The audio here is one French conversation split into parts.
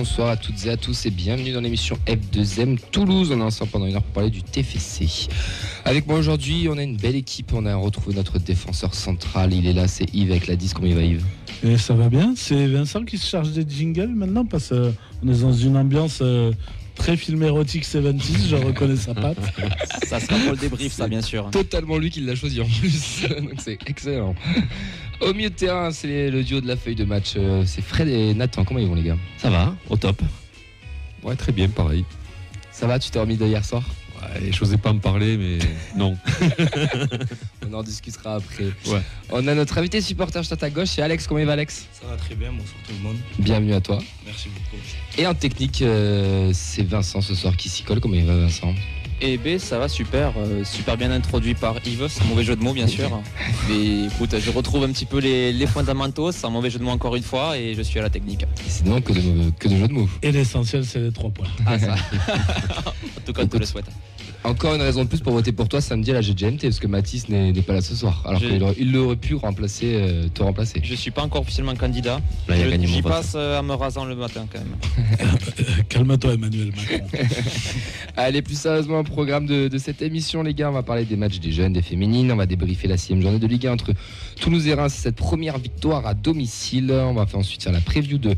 Bonsoir à toutes et à tous et bienvenue dans l'émission F2M Toulouse. On est ensemble pendant une heure pour parler du TFC. Avec moi aujourd'hui, on a une belle équipe. On a retrouvé notre défenseur central. Il est là, c'est Yves avec la 10. Comment il va Yves? Et ça va bien. C'est Vincent qui se charge des jingles maintenant parce qu'on est dans une ambiance euh, très film érotique 70. Je reconnais sa patte. Ça sera pour le débrief, ça, bien sûr. Totalement lui qui l'a choisi en plus. Donc c'est excellent. Au milieu de terrain, c'est le duo de la feuille de match. Euh, C'est Fred et Nathan. Comment ils vont les gars? Ça va, au top. Ouais, très bien, pareil. Ça va Tu t'es remis de hier soir? Ouais, j'osais pas me parler, mais non. On en discutera après. Ouais. On a notre invité supporter juste à ta gauche, c'est Alex. Comment il va Alex? Ça va très bien, bonsoir tout le monde. Bienvenue à toi. Merci beaucoup. Et en technique, euh, c'est Vincent ce soir qui s'y colle. Comment il va Vincent? Et B, ça va super, euh, super bien introduit par Yves, c'est un mauvais jeu de mots bien sûr. Mais écoute, je retrouve un petit peu les, les fondamentaux, c'est un mauvais jeu de mots encore une fois et je suis à la technique. Et C'est donc que de, que de jeux de mots. Et l'essentiel, c'est les trois points. Ah ça. en tout cas, on te le souhaite. Encore une raison de plus pour voter pour toi samedi à la GGMT, parce que Mathis n'est pas là ce soir. Alors Je- qu'il aurait, pu remplacer, euh, te remplacer. Je suis pas encore officiellement candidat. Là, Je- J'y passe euh, en me rasant le matin quand même. Calme-toi, Emmanuel Macron. Allez, plus sérieusement, au programme de, de cette émission, les gars, on va parler des matchs des jeunes, des féminines. On va débriefer la sixième journée de Ligue 1 entre Toulouse et Reims, cette première victoire à domicile. On va faire ensuite faire la preview de,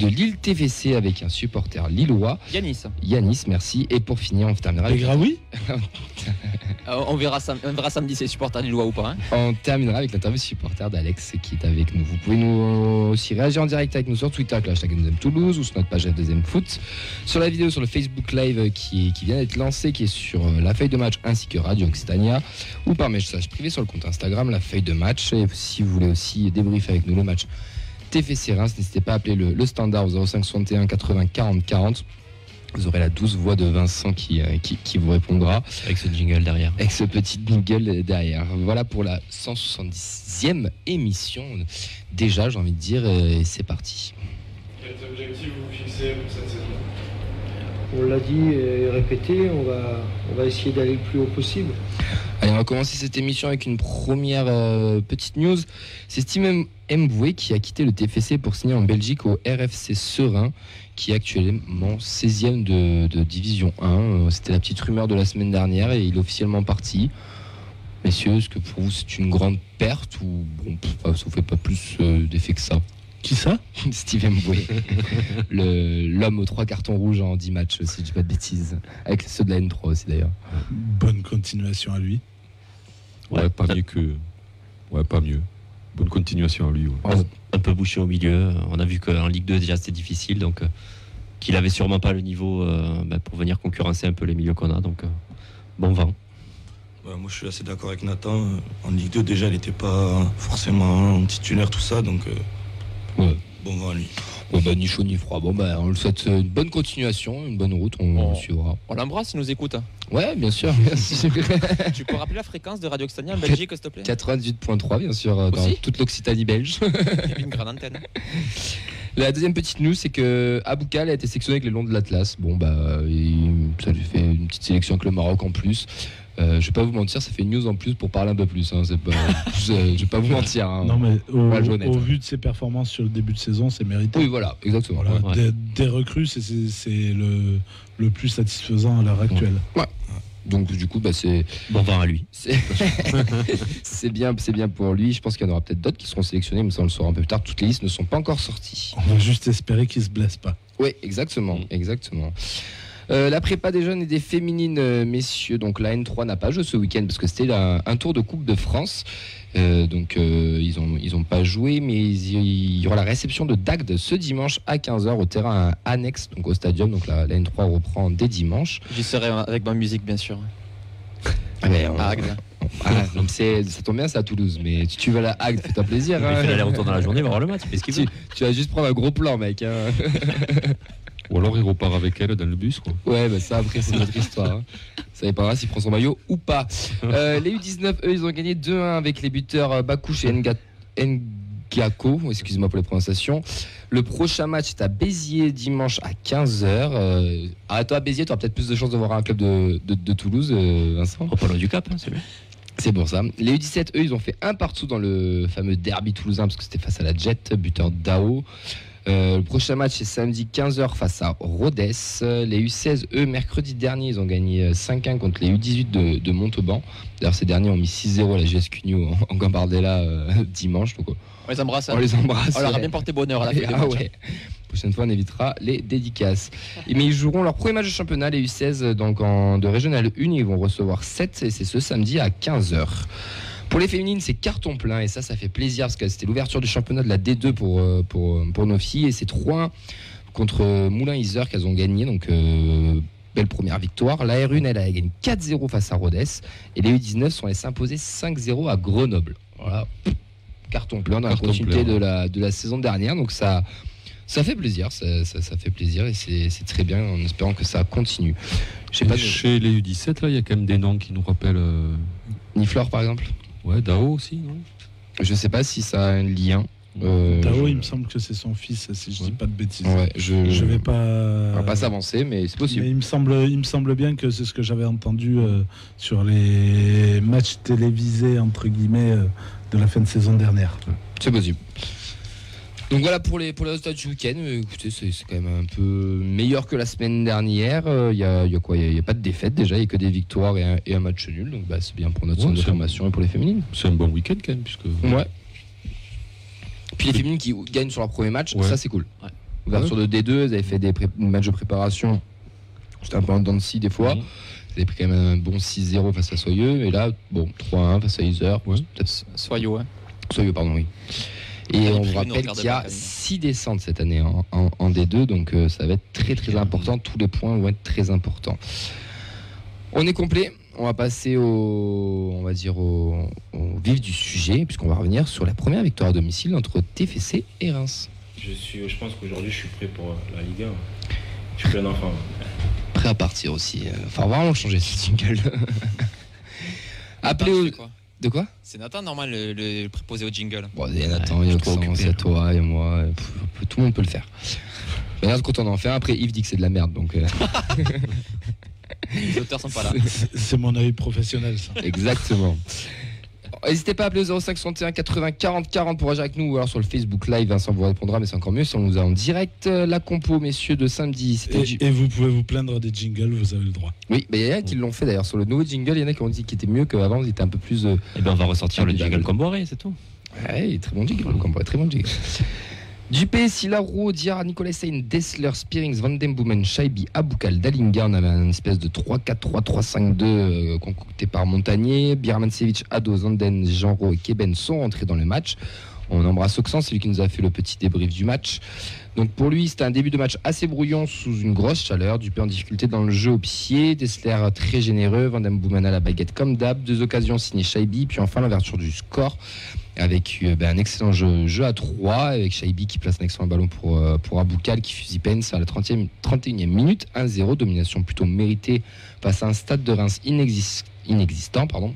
de Lille TVC avec un supporter lillois, Yanis, Yanis, merci. Et pour finir, on terminera Les avec, Graoui euh, on, verra sam- on verra samedi si les supporters lillois ou pas. hein. on terminera avec l'interview supporter d'Alex qui est avec nous. Vous pouvez nous aussi réagir en direct avec nous sur Twitter hashtag F2M Toulouse ou sur notre page F2M Foot. Sur la vidéo sur le Facebook Live qui, qui vient d'être lancé, qui est sur euh, la feuille de match ainsi que Radio Occitania ou par message privé sur le compte Instagram, la feuille de match. Et si vous voulez aussi débriefer avec nous le match TFC Reims, n'hésitez pas à appeler le, le standard au 05 61 80 40 40. Vous aurez la douce voix de Vincent qui, euh, qui, qui vous répondra Avec ce jingle derrière. avec ce petit jingle derrière. Voilà pour la 170e émission. Déjà, j'ai envie de dire, euh, et c'est parti. Quels objectifs vous fixez pour cette saison? On l'a dit et répété, on va, on va essayer d'aller le plus haut possible. Allez, on va commencer cette émission avec une première euh, petite news. C'est Steven Mboué qui a quitté le TFC pour signer en Belgique au RFC Serein, qui est actuellement 16e de, de Division 1. Euh, C'était la petite rumeur de la semaine dernière et il est officiellement parti. Messieurs, est-ce que pour vous c'est une grande perte ou bon, pff, ça ne fait pas plus euh, d'effet que ça Qui ça? Steven Mboué, l'homme aux trois cartons rouges en 10 matchs, si je dis pas de bêtises. Avec ceux de la N3 aussi d'ailleurs. Bonne continuation à lui. Ouais, pas mieux que. Ouais, pas mieux. Bonne continuation à lui. ouais. Un peu bouché au milieu. On a vu qu'en Ligue 2 déjà c'était difficile, donc euh, qu'il avait sûrement pas le niveau euh, bah, pour venir concurrencer un peu les milieux qu'on a. Donc euh, bon vent. Moi je suis assez d'accord avec Nathan. En Ligue 2 déjà il n'était pas forcément titulaire tout ça, donc euh, Ouais. bon vent à lui. Ouais, bah, ni chaud ni froid. Bon, bah, on le souhaite euh, une bonne continuation, une bonne route. On Bon. suivra. On l'embrasse, il nous écoute. Ouais, bien sûr. tu peux rappeler la fréquence de Radio Occitania en Belgique, s'il te plaît? 98.3, bien sûr, euh, dans toute l'Occitanie belge. Une grande antenne. La deuxième petite news, c'est que Aboukal a été sélectionné avec les Longs de l'Atlas. Bon, bah, il- ça lui fait une petite sélection avec le Maroc en plus. Euh, je vais pas vous mentir, ça fait une news en plus pour parler un peu plus. hein. C'est pas, je, je vais pas vous mentir. hein. Non, mais au, vu de ses performances sur le début de saison, c'est mérité. Oui, voilà, exactement. Voilà, Ouais. Des, des recrues, c'est- c'est c'est le, le plus satisfaisant à l'heure actuelle. Donc, du coup, bah, c'est Bon vent à lui. C'est bien, c'est bien pour lui. Je pense qu'il y en aura peut-être d'autres qui seront sélectionnés, mais ça on le saura un peu plus tard. Toutes les listes ne sont pas encore sorties. On va juste espérer qu'il se blesse pas. Oui, exactement, Mm. exactement. Euh, la prépa des jeunes et des féminines, euh, messieurs. Donc la N3 n'a pas joué ce week-end parce que c'était un tour de Coupe de France. Euh, donc euh, ils ont ils ont pas joué, mais ils- il y aura la réception de Dagde ce dimanche à 15h au terrain annexe, donc au stadium. Donc la, la N3 reprend dès dimanche. J'y serai avec ma musique, bien sûr. Ah, mais on- À Agde. ah, ça tombe bien, c'est à Toulouse. Mais si tu vas à la Agde, fais-toi plaisir. Il hein. fait l'aller-retour dans la journée, il va voir le match. il fait ce qu'il Tu, veut. tu vas juste prendre un gros plan, mec. hein. Ou alors il repart avec elle dans le bus, quoi. Ouais, bah ça après c'est notre histoire. hein. Ça dépendra s'il prend son maillot ou pas. Euh, les U19, eux, ils ont gagné 2-1 avec les buteurs euh, Bakouche et Nga- Ngako. Excuse-moi pour les prononciations. Le prochain match est à Béziers dimanche à 15h. Euh, Arrête-toi à Béziers, tu auras peut-être plus de chances de voir un club de, de- de Toulouse, euh, Vincent. Pas loin du cap, hein, celui C'est pour ça. Les U17, eux, ils ont fait un partout dans le fameux derby toulousain parce que c'était face à la Jet, buteur Dao. Euh, le prochain match c'est samedi 15h face à Rodez. Euh, Les U16, eux, mercredi dernier, ils ont gagné euh, 5-1 contre les U18 de, de Montauban. D'ailleurs, ces derniers ont mis 6-0 à la GS Cugno en, en Gambardella euh, dimanche. Donc, On les embrasse. on les embrasse. On leur a bien porté bonheur à la fin Ah ouais. Prochaine fois, on évitera les dédicaces. Et mais ils joueront leur premier match de championnat, les U16, donc en, de Régional 1. Ils vont recevoir 7 et c'est ce samedi à 15h. Pour les féminines, c'est carton plein et ça, ça fait plaisir parce que c'était l'ouverture du championnat de la D2 pour, euh, pour, pour nos filles et c'est 3 contre Moulin-Isère qu'elles ont gagné. Donc, euh, belle première victoire. La R1, elle a gagné 4-0 face à Rodez et les U19 sont allées s'imposer 5-0 à Grenoble. Voilà. Carton plein dans Carton la continuité plein, de la, de la saison dernière. Donc, ça. Ça fait plaisir, ça, ça- ça fait plaisir et c'est très bien en espérant que ça continue. Chez les U17, là, il y a quand même des noms qui nous rappellent. euh, Niflor par exemple? Ouais, Dao aussi, non? Je sais pas si ça a un lien. Euh, je- il me semble que c'est son fils, si je dis pas de bêtises. Ouais, je, Je vais pas. on va pas s'avancer, mais c'est possible. Mais il me semble, il me semble bien que c'est ce que j'avais entendu euh, sur les matchs télévisés entre guillemets euh, de la fin de saison dernière. C'est possible. Donc voilà pour les pour les résultats du week-end. Euh, Écoutez, c'est quand même un peu meilleur que la semaine dernière. Euh, Il y, a, il y a quoi Il y a- pas de défaite déjà, il y a que des victoires et un, et un match nul. Donc bah, c'est bien pour notre Ouais, centre de formation et pour les féminines. C'est un bon week-end quand même, puisque. Ouais. Puis les féminines qui gagnent sur leur premier match, Ouais. ça c'est cool. Ouais. Ouverture de D2, elles avaient fait des matchs de préparation. C'était un peu en dents de scie des fois. Vous avez pris quand même un bon 6-0 face à Soyeux. Et là, bon, 3-1 face à. Ouais. Peut-être Soyeux, ouais. Soyeux, pardon, oui. Et on vous rappelle qu'il y a quart de 6 descentes cette année en, en- en D2, donc euh, ça va être très très important. Tous les points vont être très importants. On est complet. On va passer au, on va dire au, au vif du sujet, puisqu'on va revenir sur la première victoire à domicile entre TFC et Reims. Je, suis, je pense qu'aujourd'hui, je suis prêt pour la Ligue 1. Je suis plein d'enfants. Prêt à partir aussi. Euh, Enfin, vraiment changer ce jingle. Appelez au... quoi? De quoi C'est Nathan, normal, le, le préposé au jingle. Bon, il y a Nathan, il y a Oxens, il y a toi, il y a moi. euh, pff, tout le monde peut le faire. Mais regarde quand on en fait un, après Yves dit que c'est de la merde, donc euh, Les auteurs sont pas là. C'est- C'est mon œil professionnel ça. exactement. N'hésitez pas à appeler au 05 61 80 40 40 pour agir avec nous ou alors sur le Facebook Live. Vincent vous répondra, mais c'est encore mieux si on nous a en direct. Euh, La compo, messieurs, de samedi, Et, et vous pouvez vous plaindre des jingles, vous avez le droit. Oui, mais il y en a qui l'ont fait d'ailleurs. Sur le nouveau jingle, il y en a qui ont dit qu'il était mieux qu'avant, il était un peu plus. euh, Eh ben, on va ressortir le jingle Comboiré, c'est tout. Ouais, très bon jingle, le combat, très bon jingle. Dupé, Silaro, Diarra, Nicolas Sein, Dessler, Spearings, Van Den Boomen, Shaibi, Aboukal, Dalinga. On avait une espèce de 3-4-3-3-5-2 euh, concocté par Montagnier. Birmancevic, Ado, Zanden, Genro et Keben sont rentrés dans le match. On embrasse Oxen, c'est lui qui nous a fait le petit débrief du match. Donc pour lui, c'était un début de match assez brouillon sous une grosse chaleur. Dupé en difficulté dans le jeu au pied. Dessler très généreux. Van à la baguette comme d'hab. Deux occasions signées Shaibi. Puis enfin l'ouverture du score avec euh, ben, un excellent jeu, à 3 avec Shaibi qui place un excellent ballon pour, euh, pour Aboukal qui fusille Pence à la 30e, 31e minute 1-0 domination plutôt méritée face à un stade de Reims inexis- inexistant pardon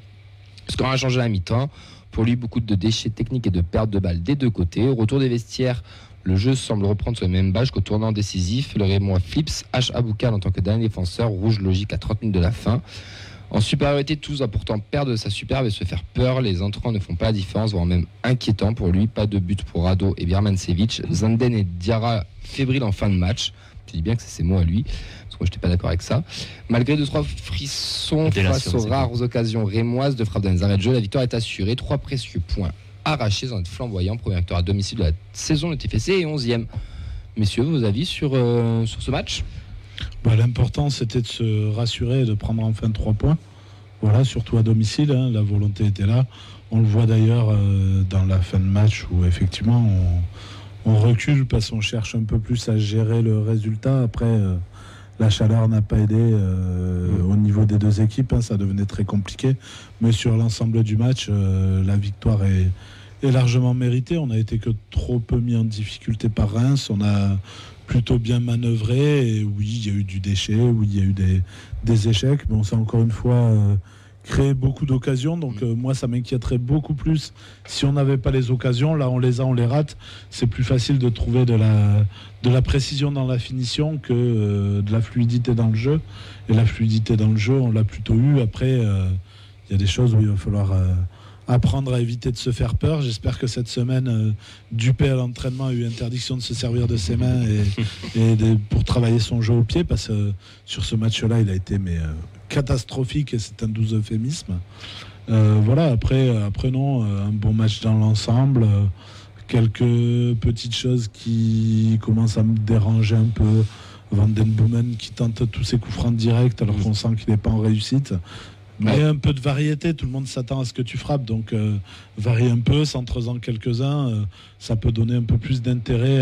score a changé à mi-temps pour lui beaucoup de déchets techniques et de pertes de balles des deux côtés au retour des vestiaires le jeu semble reprendre sur les mêmes bases qu'au tournant décisif. Le Raymond Flips, H. Aboukal en tant que dernier défenseur, rouge logique à 30 minutes de la fin. En supériorité, tous va pourtant perdre sa superbe et se faire peur. Les entrants ne font pas la différence, voire même inquiétant pour lui. Pas de but pour Rado et Birmancevic. Zanden et Diarra fébriles en fin de match. Je dis bien que c'est ses mots à lui, parce que moi je n'étais pas d'accord avec ça. Malgré deux trois frissons face aux rares occasions rémoises de frappe dans les arrêts de jeu, la victoire est assurée. Trois précieux points arrachés dans être flamboyant. Première victoire à domicile de la saison de TFC et 11e. Messieurs, vos avis sur, euh, sur ce match? Bah, L'important, c'était de se rassurer et de prendre enfin trois points. Voilà, surtout à domicile, hein, la volonté était là. On le voit d'ailleurs euh, dans la fin de match où effectivement on, on recule parce qu'on cherche un peu plus à gérer le résultat. Après, euh, la chaleur n'a pas aidé euh, au niveau des deux équipes, hein, ça devenait très compliqué. Mais sur l'ensemble du match, la victoire est, est largement méritée. On a été que trop peu mis en difficulté par Reims. On a plutôt bien manœuvré. Et oui, il y a eu du déchet, oui, il y a eu des, des échecs. Mais on s'est encore une fois euh, créé beaucoup d'occasions. Donc euh, moi, ça m'inquiéterait beaucoup plus si on n'avait pas les occasions. Là, on les a, on les rate. C'est plus facile de trouver de la, de la précision dans la finition que euh, de la fluidité dans le jeu. Et la fluidité dans le jeu, on l'a plutôt eu. Après, il y a des choses où il va falloir... apprendre à éviter de se faire peur. J'espère que cette semaine, euh, Dupé à l'entraînement a eu interdiction de se servir de ses mains et, et de- pour travailler son jeu au pied, parce que euh, sur ce match-là, il a été mais, euh, catastrophique et c'est un doux euphémisme. Voilà, après, après non, un bon match dans l'ensemble. quelques petites choses qui commencent à me déranger un peu. Van Den Boomen qui tente tous ses coups francs directs alors qu'on sent qu'il n'est pas en réussite. Mais un peu de variété, tout le monde s'attend à ce que tu frappes, donc euh, varie un peu, centre-en quelques-uns, euh, ça peut donner un peu plus d'intérêt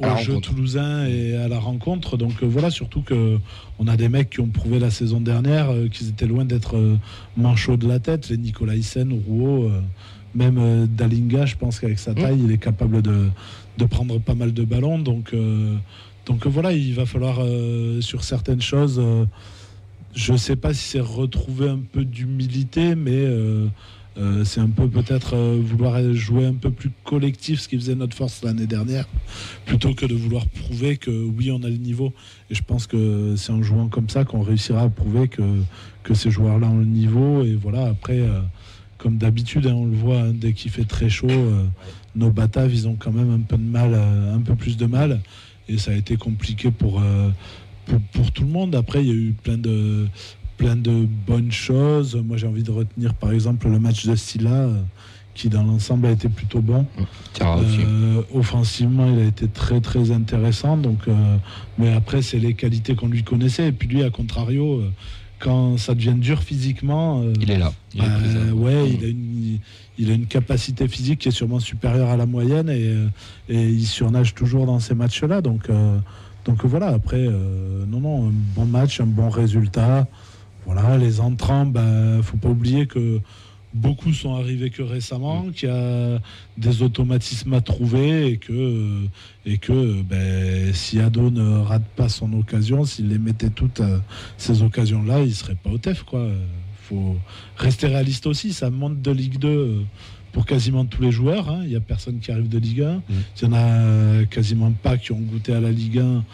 au À jeu rencontre. toulousain et à la rencontre. Donc euh, voilà, surtout que on a des mecs qui ont prouvé la saison dernière euh, qu'ils étaient loin d'être manchots de la tête, les Nicolas Hyssen, Rouault, même Dalinga, je pense qu'avec sa taille, il est capable de, de prendre pas mal de ballons. Donc, donc voilà, il va falloir sur certaines choses. Je sais pas si c'est retrouver un peu d'humilité, mais euh, euh, c'est un peu peut-être euh, vouloir jouer un peu plus collectif, ce qui faisait notre force l'année dernière, plutôt que de vouloir prouver que oui, on a le niveau. Et je pense que c'est en jouant comme ça qu'on réussira à prouver que, que ces joueurs-là ont le niveau. Et voilà, après, comme d'habitude, hein, on le voit, hein, dès qu'il fait très chaud, nos bataves, ils ont quand même un peu de mal, un peu plus de mal. Et ça a été compliqué pour, pour, pour tout le monde. Après, il y a eu plein de, plein de bonnes choses. Moi, j'ai envie de retenir, par exemple, le match de Silla, euh, qui dans l'ensemble a été plutôt bon. Euh, offensivement, il a été très très intéressant. Donc, euh, mais après, c'est les qualités qu'on lui connaissait. Et puis lui, à contrario, quand ça devient dur physiquement, euh, Il est là. Il est présent. ouais, il a, une, il a une capacité physique qui est sûrement supérieure à la moyenne et, et il surnage toujours dans ces matchs-là. Donc, donc voilà, après, euh, non, non, un bon match, un bon résultat. Voilà, les entrants, ben, faut pas oublier que beaucoup sont arrivés que récemment, qu'il y a des automatismes à trouver et que, et que ben, si Ado ne rate pas son occasion, s'il les mettait toutes euh, ces occasions-là, il serait pas au TEF. Quoi. faut rester réaliste aussi. Ça monte de Ligue 2 euh, pour quasiment tous les joueurs. hein. Il n'y a personne qui arrive de Ligue 1. Il y en a euh, quasiment pas qui ont goûté à la Ligue 1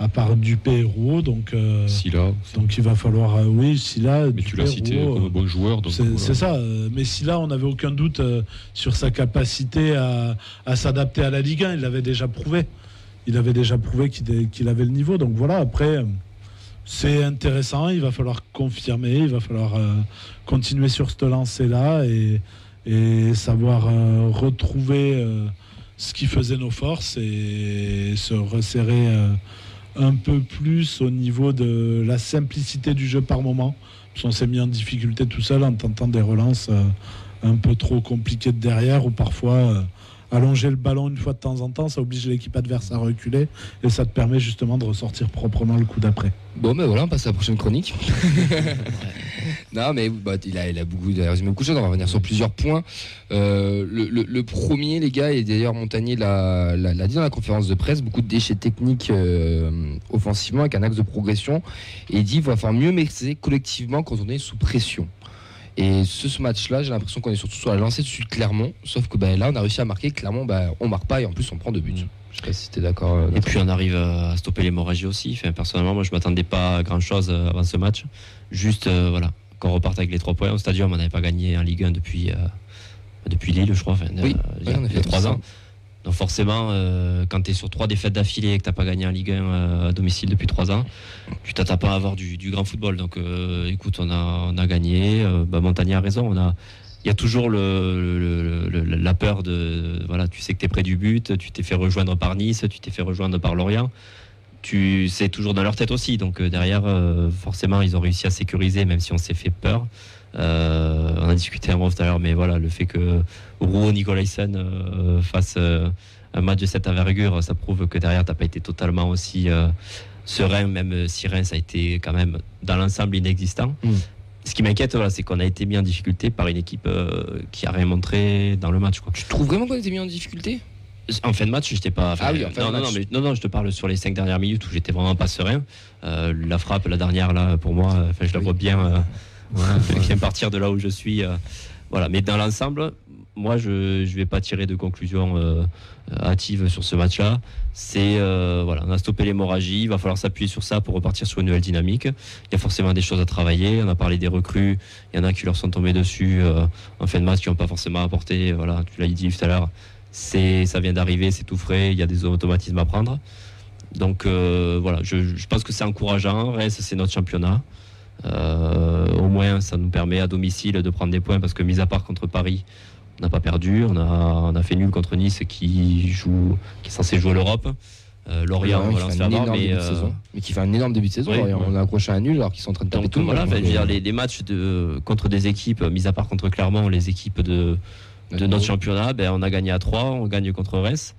à part Dupé et Rouault. Donc, euh, Si là, donc il va falloir, euh, oui, si là, mais tu l'as cité comme bon joueur. c'est voilà. ça. euh, Mais si là, on n'avait aucun doute sur sa capacité à, à s'adapter à la Ligue 1, il l'avait déjà prouvé. Il avait déjà prouvé qu'il avait le niveau. Donc voilà, après, c'est intéressant. Il va falloir confirmer. Il va falloir continuer sur cette lancée-là et, et savoir euh, retrouver euh, ce qui faisait nos forces et se resserrer euh, un peu plus au niveau de la simplicité du jeu par moment. Parce qu'on s'est mis en difficulté tout seul en tentant des relances euh, un peu trop compliquées de derrière ou parfois euh, allonger le ballon une fois de temps en temps, ça oblige l'équipe adverse à reculer et ça te permet justement de ressortir proprement le coup d'après. Bon, ben voilà, on passe à la prochaine chronique. non, mais bah, il, a, beaucoup, il de choses. On va revenir sur plusieurs points. Euh, le, premier, les gars, et d'ailleurs Montagnier l'a dit dans la conférence de presse, beaucoup de déchets techniques euh, offensivement avec un axe de progression. Et il dit qu'il va falloir mieux maîtriser collectivement quand on est sous pression. Et ce, ce match-là, j'ai l'impression qu'on est surtout sur la lancée dessus de Clermont. Sauf que ben, là, on a réussi à marquer. Clermont, ben, on marque pas et en plus, on prend deux buts. Je sais pas si tu es d'accord. euh, Et puis on arrive à stopper l'hémorragie aussi. Enfin, personnellement, moi je m'attendais pas à grand chose avant ce match. Juste euh, voilà, qu'on reparte avec les trois points. Au stadium, on n'avait pas gagné en Ligue 1 depuis, euh, depuis Lille, je crois, enfin, Oui, euh, il y a, oui, en effet, il y a trois ans. Donc forcément, euh, quand tu es sur trois défaites d'affilée et que tu pas gagné en Ligue 1 euh, à domicile depuis trois ans, tu t'attends pas à avoir du, du grand football. Donc euh, écoute, on a, on a gagné. Euh, bah, Montagnier a raison. On a, il y a toujours la peur de. Voilà, tu sais que tu es près du but, tu t'es fait rejoindre par Nice, tu t'es fait rejoindre par Lorient. Tu c'est toujours dans leur tête aussi. Donc euh, derrière, euh, forcément, ils ont réussi à sécuriser, même si on s'est fait peur. Euh, on a discuté un peu tout à l'heure, mais voilà, le fait que Rouault Nicolaisen euh, fasse un match de cette envergure, ça prouve que derrière, tu n'as pas été totalement aussi serein, même si Reims a été quand même dans l'ensemble inexistant. Mm. Ce qui m'inquiète, voilà, c'est qu'on a été mis en difficulté par une équipe euh, qui a rien montré dans le match. Quoi. Tu trouves vraiment qu'on était mis en difficulté? En fin de match, j'étais pas. Ah oui, en fin non, de non, match. non, mais, non, non, je te parle sur les cinq dernières minutes où j'étais vraiment pas serein. Euh, la frappe, la dernière, là, pour moi, euh, enfin, je la Oui. vois bien, euh, bien partir de là où je suis. Voilà. Mais dans l'ensemble, moi, je ne vais pas tirer de conclusion euh, hâtive sur ce match-là. C'est euh, voilà, on a stoppé l'hémorragie. Il va falloir s'appuyer sur ça pour repartir sur une nouvelle dynamique. Il y a forcément des choses à travailler. On a parlé des recrues. Il y en a qui leur sont tombés dessus euh, en fin de match qui n'ont pas forcément apporté. Voilà, tu l'as dit tout à l'heure. C'est, ça vient d'arriver, c'est tout frais. Il y a des automatismes à prendre. Donc voilà, je, je pense que c'est encourageant. Reste, c'est notre championnat. Euh, au moins, ça nous permet à domicile de prendre des points parce que, mis à part contre Paris, on n'a pas perdu. On a, on a fait nul contre Nice qui, joue, qui est censé jouer l'Europe. Euh, Lorient, qui fait un énorme mais, début de euh, saison. mais qui fait un énorme début de saison. Oui, Lorient. ouais. On a accroché un nul alors qu'ils sont en train de taper donc tout voilà, Donc, dire, les, les matchs de, contre des équipes, mis à part contre Clermont, les équipes de, de notre championnat, ben, on a gagné à 3, on gagne contre Reims.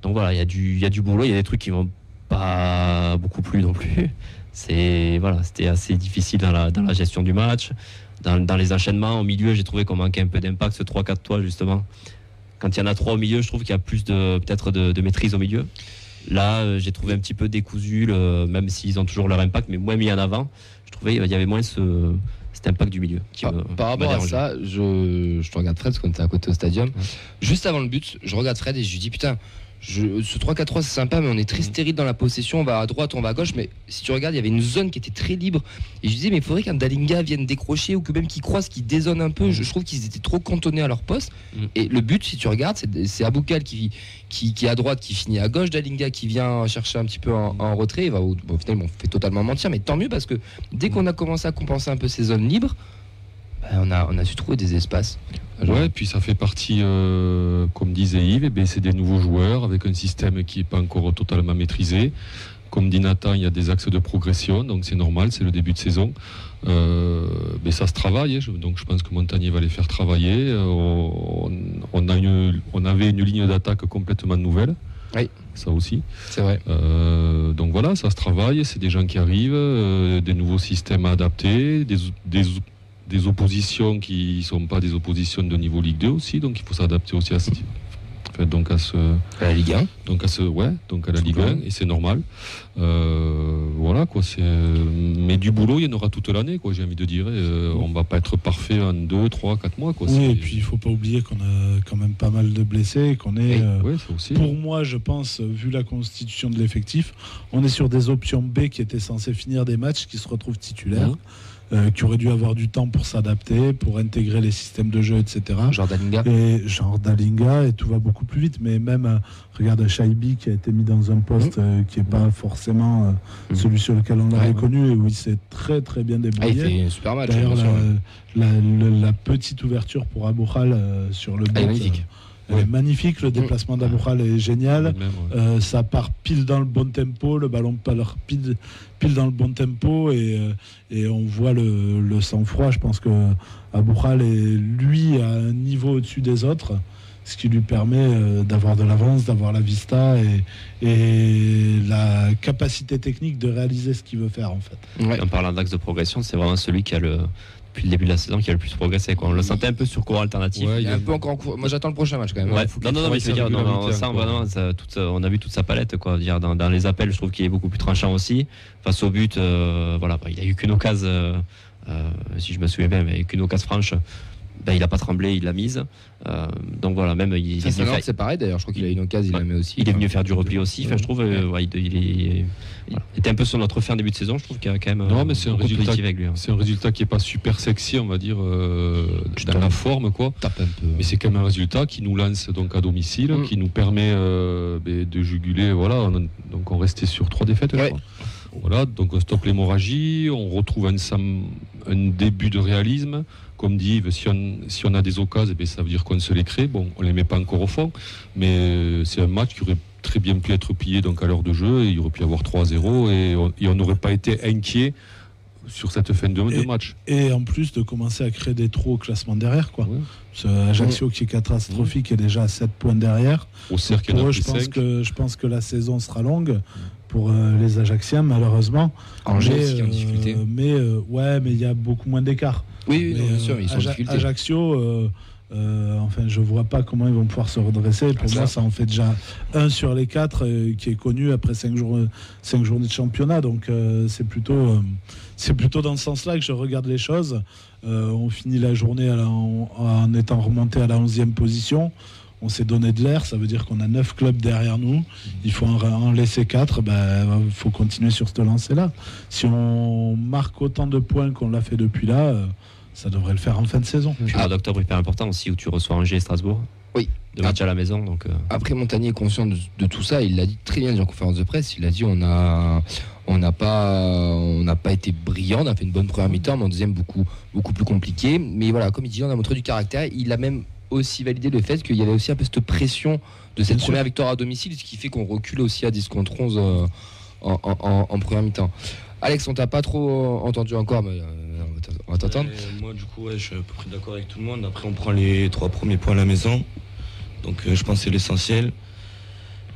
Donc voilà, il y, a du- y a du boulot, il y a des trucs qui vont pas beaucoup plus non plus. C'est voilà, c'était assez difficile dans la, dans la gestion du match, dans, dans les enchaînements au milieu. J'ai trouvé qu'on manquait un peu d'impact, ce 3-4-3 justement. Quand il y en a trois au milieu, je trouve qu'il y a plus de peut-être de, de maîtrise au milieu. Là, euh, j'ai trouvé un petit peu décousu, le- même s'ils ont toujours leur impact, mais moins mis en avant. Je trouvais qu'il y avait moins ce, cet impact du milieu. Qui Par, me- par rapport à ça, je, je te regarde Fred, parce qu'on était à côté au stadium. Juste avant le but, je regarde Fred et je lui dis Putain, je, ce 3-4-3 c'est sympa, mais on est très stérile dans la possession. On va à droite, on va à gauche. Mais si tu regardes, il y avait une zone qui était très libre. Et je disais Mais il faudrait qu'un Dalinga vienne décrocher ou que même qu'il croise, qu'il dézone un peu. Je, je trouve qu'ils étaient trop cantonnés à leur poste. Mm. Et le but, si tu regardes, c'est- c'est Aboukal qui, qui, qui est à droite, qui finit à gauche. Dalinga qui vient chercher un petit peu en, en retrait. Il va au, bon, au final, ils m'ont fait totalement mentir. Mais tant mieux parce que dès qu'on a commencé à compenser un peu ces zones libres, on, a, on a su trouver des espaces. Ouais, puis ça fait partie, euh, comme disait Yves, eh ben, c'est des nouveaux joueurs avec un système qui n'est pas encore totalement maîtrisé. Comme dit Nathan, il y a des axes de progression, donc c'est normal, c'est le début de saison. Euh, mais ça se travaille, hein, donc je pense que Montagnier va les faire travailler. Euh, on, on a une, on avait une ligne d'attaque complètement nouvelle. Oui. Ça aussi. C'est vrai. Euh, donc voilà, ça se travaille, c'est des gens qui arrivent, euh, des nouveaux systèmes à adapter, des, des, des oppositions qui ne sont pas des oppositions de niveau Ligue 2 aussi, donc il faut s'adapter aussi à ce, enfin, donc à ce, À la Ligue 1. donc à ce, ouais, donc à la Ligue le 1, monde. et c'est normal. Euh, voilà quoi, c'est, mais du boulot il y en aura toute l'année quoi, j'ai envie de dire. Euh, on va pas être parfait en 2, 3, 4 mois quoi. Oui, et puis il faut pas oublier qu'on a quand même pas mal de blessés, et qu'on est. Oui. euh, ouais, aussi. Pour moi, je pense, vu la constitution de l'effectif, on est sur des options B qui étaient censées finir des matchs qui se retrouvent titulaires. Euh, qui auraient dû avoir du temps pour s'adapter, pour intégrer les systèmes de jeu, etc. Genre Dalinga. Et genre Dalinga, et tout va beaucoup plus vite. Mais même, euh, regarde Shaibi qui a été mis dans un poste euh, qui n'est pas forcément euh, Mhm. celui sur lequel on l'avait Ouais. connu et où il s'est très très bien Ah, il débrouillé. fait un super match. D'ailleurs, la, la- le- la petite ouverture pour Aboukhal euh, sur le but, Ah, elle magnifique. elle Ouais. est magnifique. Le déplacement d'Aboukhal est génial. Même, ouais. Euh, ça part pile dans le bon tempo, le ballon part pile, pile dans le bon tempo et, euh, et on voit le, le sang-froid. Je pense que Aboukhal est lui à un niveau au-dessus des autres, ce qui lui permet euh, d'avoir de l'avance, d'avoir la vista et, et la capacité technique de réaliser ce qu'il veut faire en fait. Ouais. En parlant d'axe de progression, c'est vraiment celui qui a le, depuis le début de la saison, qui a le plus progressé. Quoi. On le sentait un peu sur courant alternatif. Ouais, Il est un peu encore en cours. Moi, j'attends le prochain match quand même. Ouais. Non, non, non, mais je veux dire, non, non, ça, toute on a vu toute sa palette, quoi. Dire, dans, dans les appels, je trouve qu'il est beaucoup plus tranchant aussi. Face au but, euh, voilà, bah, il a eu qu'une occasion, euh, euh, si je me souviens bien, mais qu'une occasion franche. Ben, il n'a pas tremblé, il l'a mise. Euh, donc voilà, même il, est c'est pareil d'ailleurs. Je crois qu'il a une occasion, il la met aussi. il est venu faire du repli aussi. Enfin, je trouve, euh, ouais, il, il est, voilà. Il était un peu sur notre fin début de saison. Je trouve qu'il y a quand même Non, mais c'est un résultat avec lui. hein. C'est un résultat qui est pas super sexy, on va dire, euh, dans la forme, quoi. tape un peu. Mais c'est quand même un résultat qui nous lance donc à domicile, Mm. qui nous permet euh, ben, de juguler. Voilà, on, donc on restait sur trois défaites. je Ouais. crois. Voilà, donc on stoppe l'hémorragie, on retrouve un début de réalisme. Comme dit si on, si on a des occasions, ben, ça veut dire qu'on se les crée. Bon, on les met pas encore au fond, mais euh, c'est un match qui aurait très bien pu être plié donc à l'heure de jeu. Et il aurait pu y avoir 3-0 et on et on n'aurait pas été inquiet sur cette fin de, Et- match. Et en plus de commencer à créer des trous au classement derrière. Quoi. Ouais. Ce Ajaccio qui est catastrophique est déjà à 7 points derrière. Au cercle, Pour eux, je pense, que, je pense que la saison sera longue pour euh, les Ajacciens, malheureusement. Angers mais, qui en euh, difficulté. mais euh, ouais, mais il y a beaucoup moins d'écart. Oui, oui, Mais, bien sûr, ils sont Aja- difficulté. Ajaccio, euh, enfin, je vois pas comment ils vont pouvoir se redresser. Pour Ah, moi, ça en fait déjà un sur les quatre euh, qui est connu après cinq, jours, cinq journées de championnat. Donc, euh, c'est plutôt, c'est plutôt dans ce sens-là que je regarde les choses. On finit la journée à la- en, en étant remonté à la 11e position. On s'est donné de l'air, ça veut dire qu'on a neuf clubs derrière nous. Il faut en, en laisser quatre. Il faut continuer sur cette lancée-là. Si on marque autant de points qu'on l'a fait depuis là, euh, ça devrait le faire en fin de saison. Mois d'octobre est hyper important aussi où tu reçois Angers et Strasbourg. Oui. Deux matchs à la maison. Donc, euh, Après, Montagnier est conscient de, de tout ça. Il l'a dit très bien en conférence de presse. Il a dit on a, on n'a pas, on n'a pas été brillant. On a fait une bonne première mi-temps, mais en deuxième beaucoup, beaucoup plus compliqué. Mais voilà, comme il dit, on a montré du caractère. Il a même aussi validé le fait qu'il y avait aussi un peu cette pression de cette Bien sûr. première victoire à domicile, ce qui fait qu'on recule aussi à 10 contre 11 euh, en, en- en- en première mi-temps. Alex, on t'a pas trop euh, entendu encore, mais euh, on va t'entendre. Moi, du coup, ouais, je suis à peu près d'accord avec tout le monde. Après, on prend les trois premiers points à la maison. Donc, euh, je pense que c'est l'essentiel.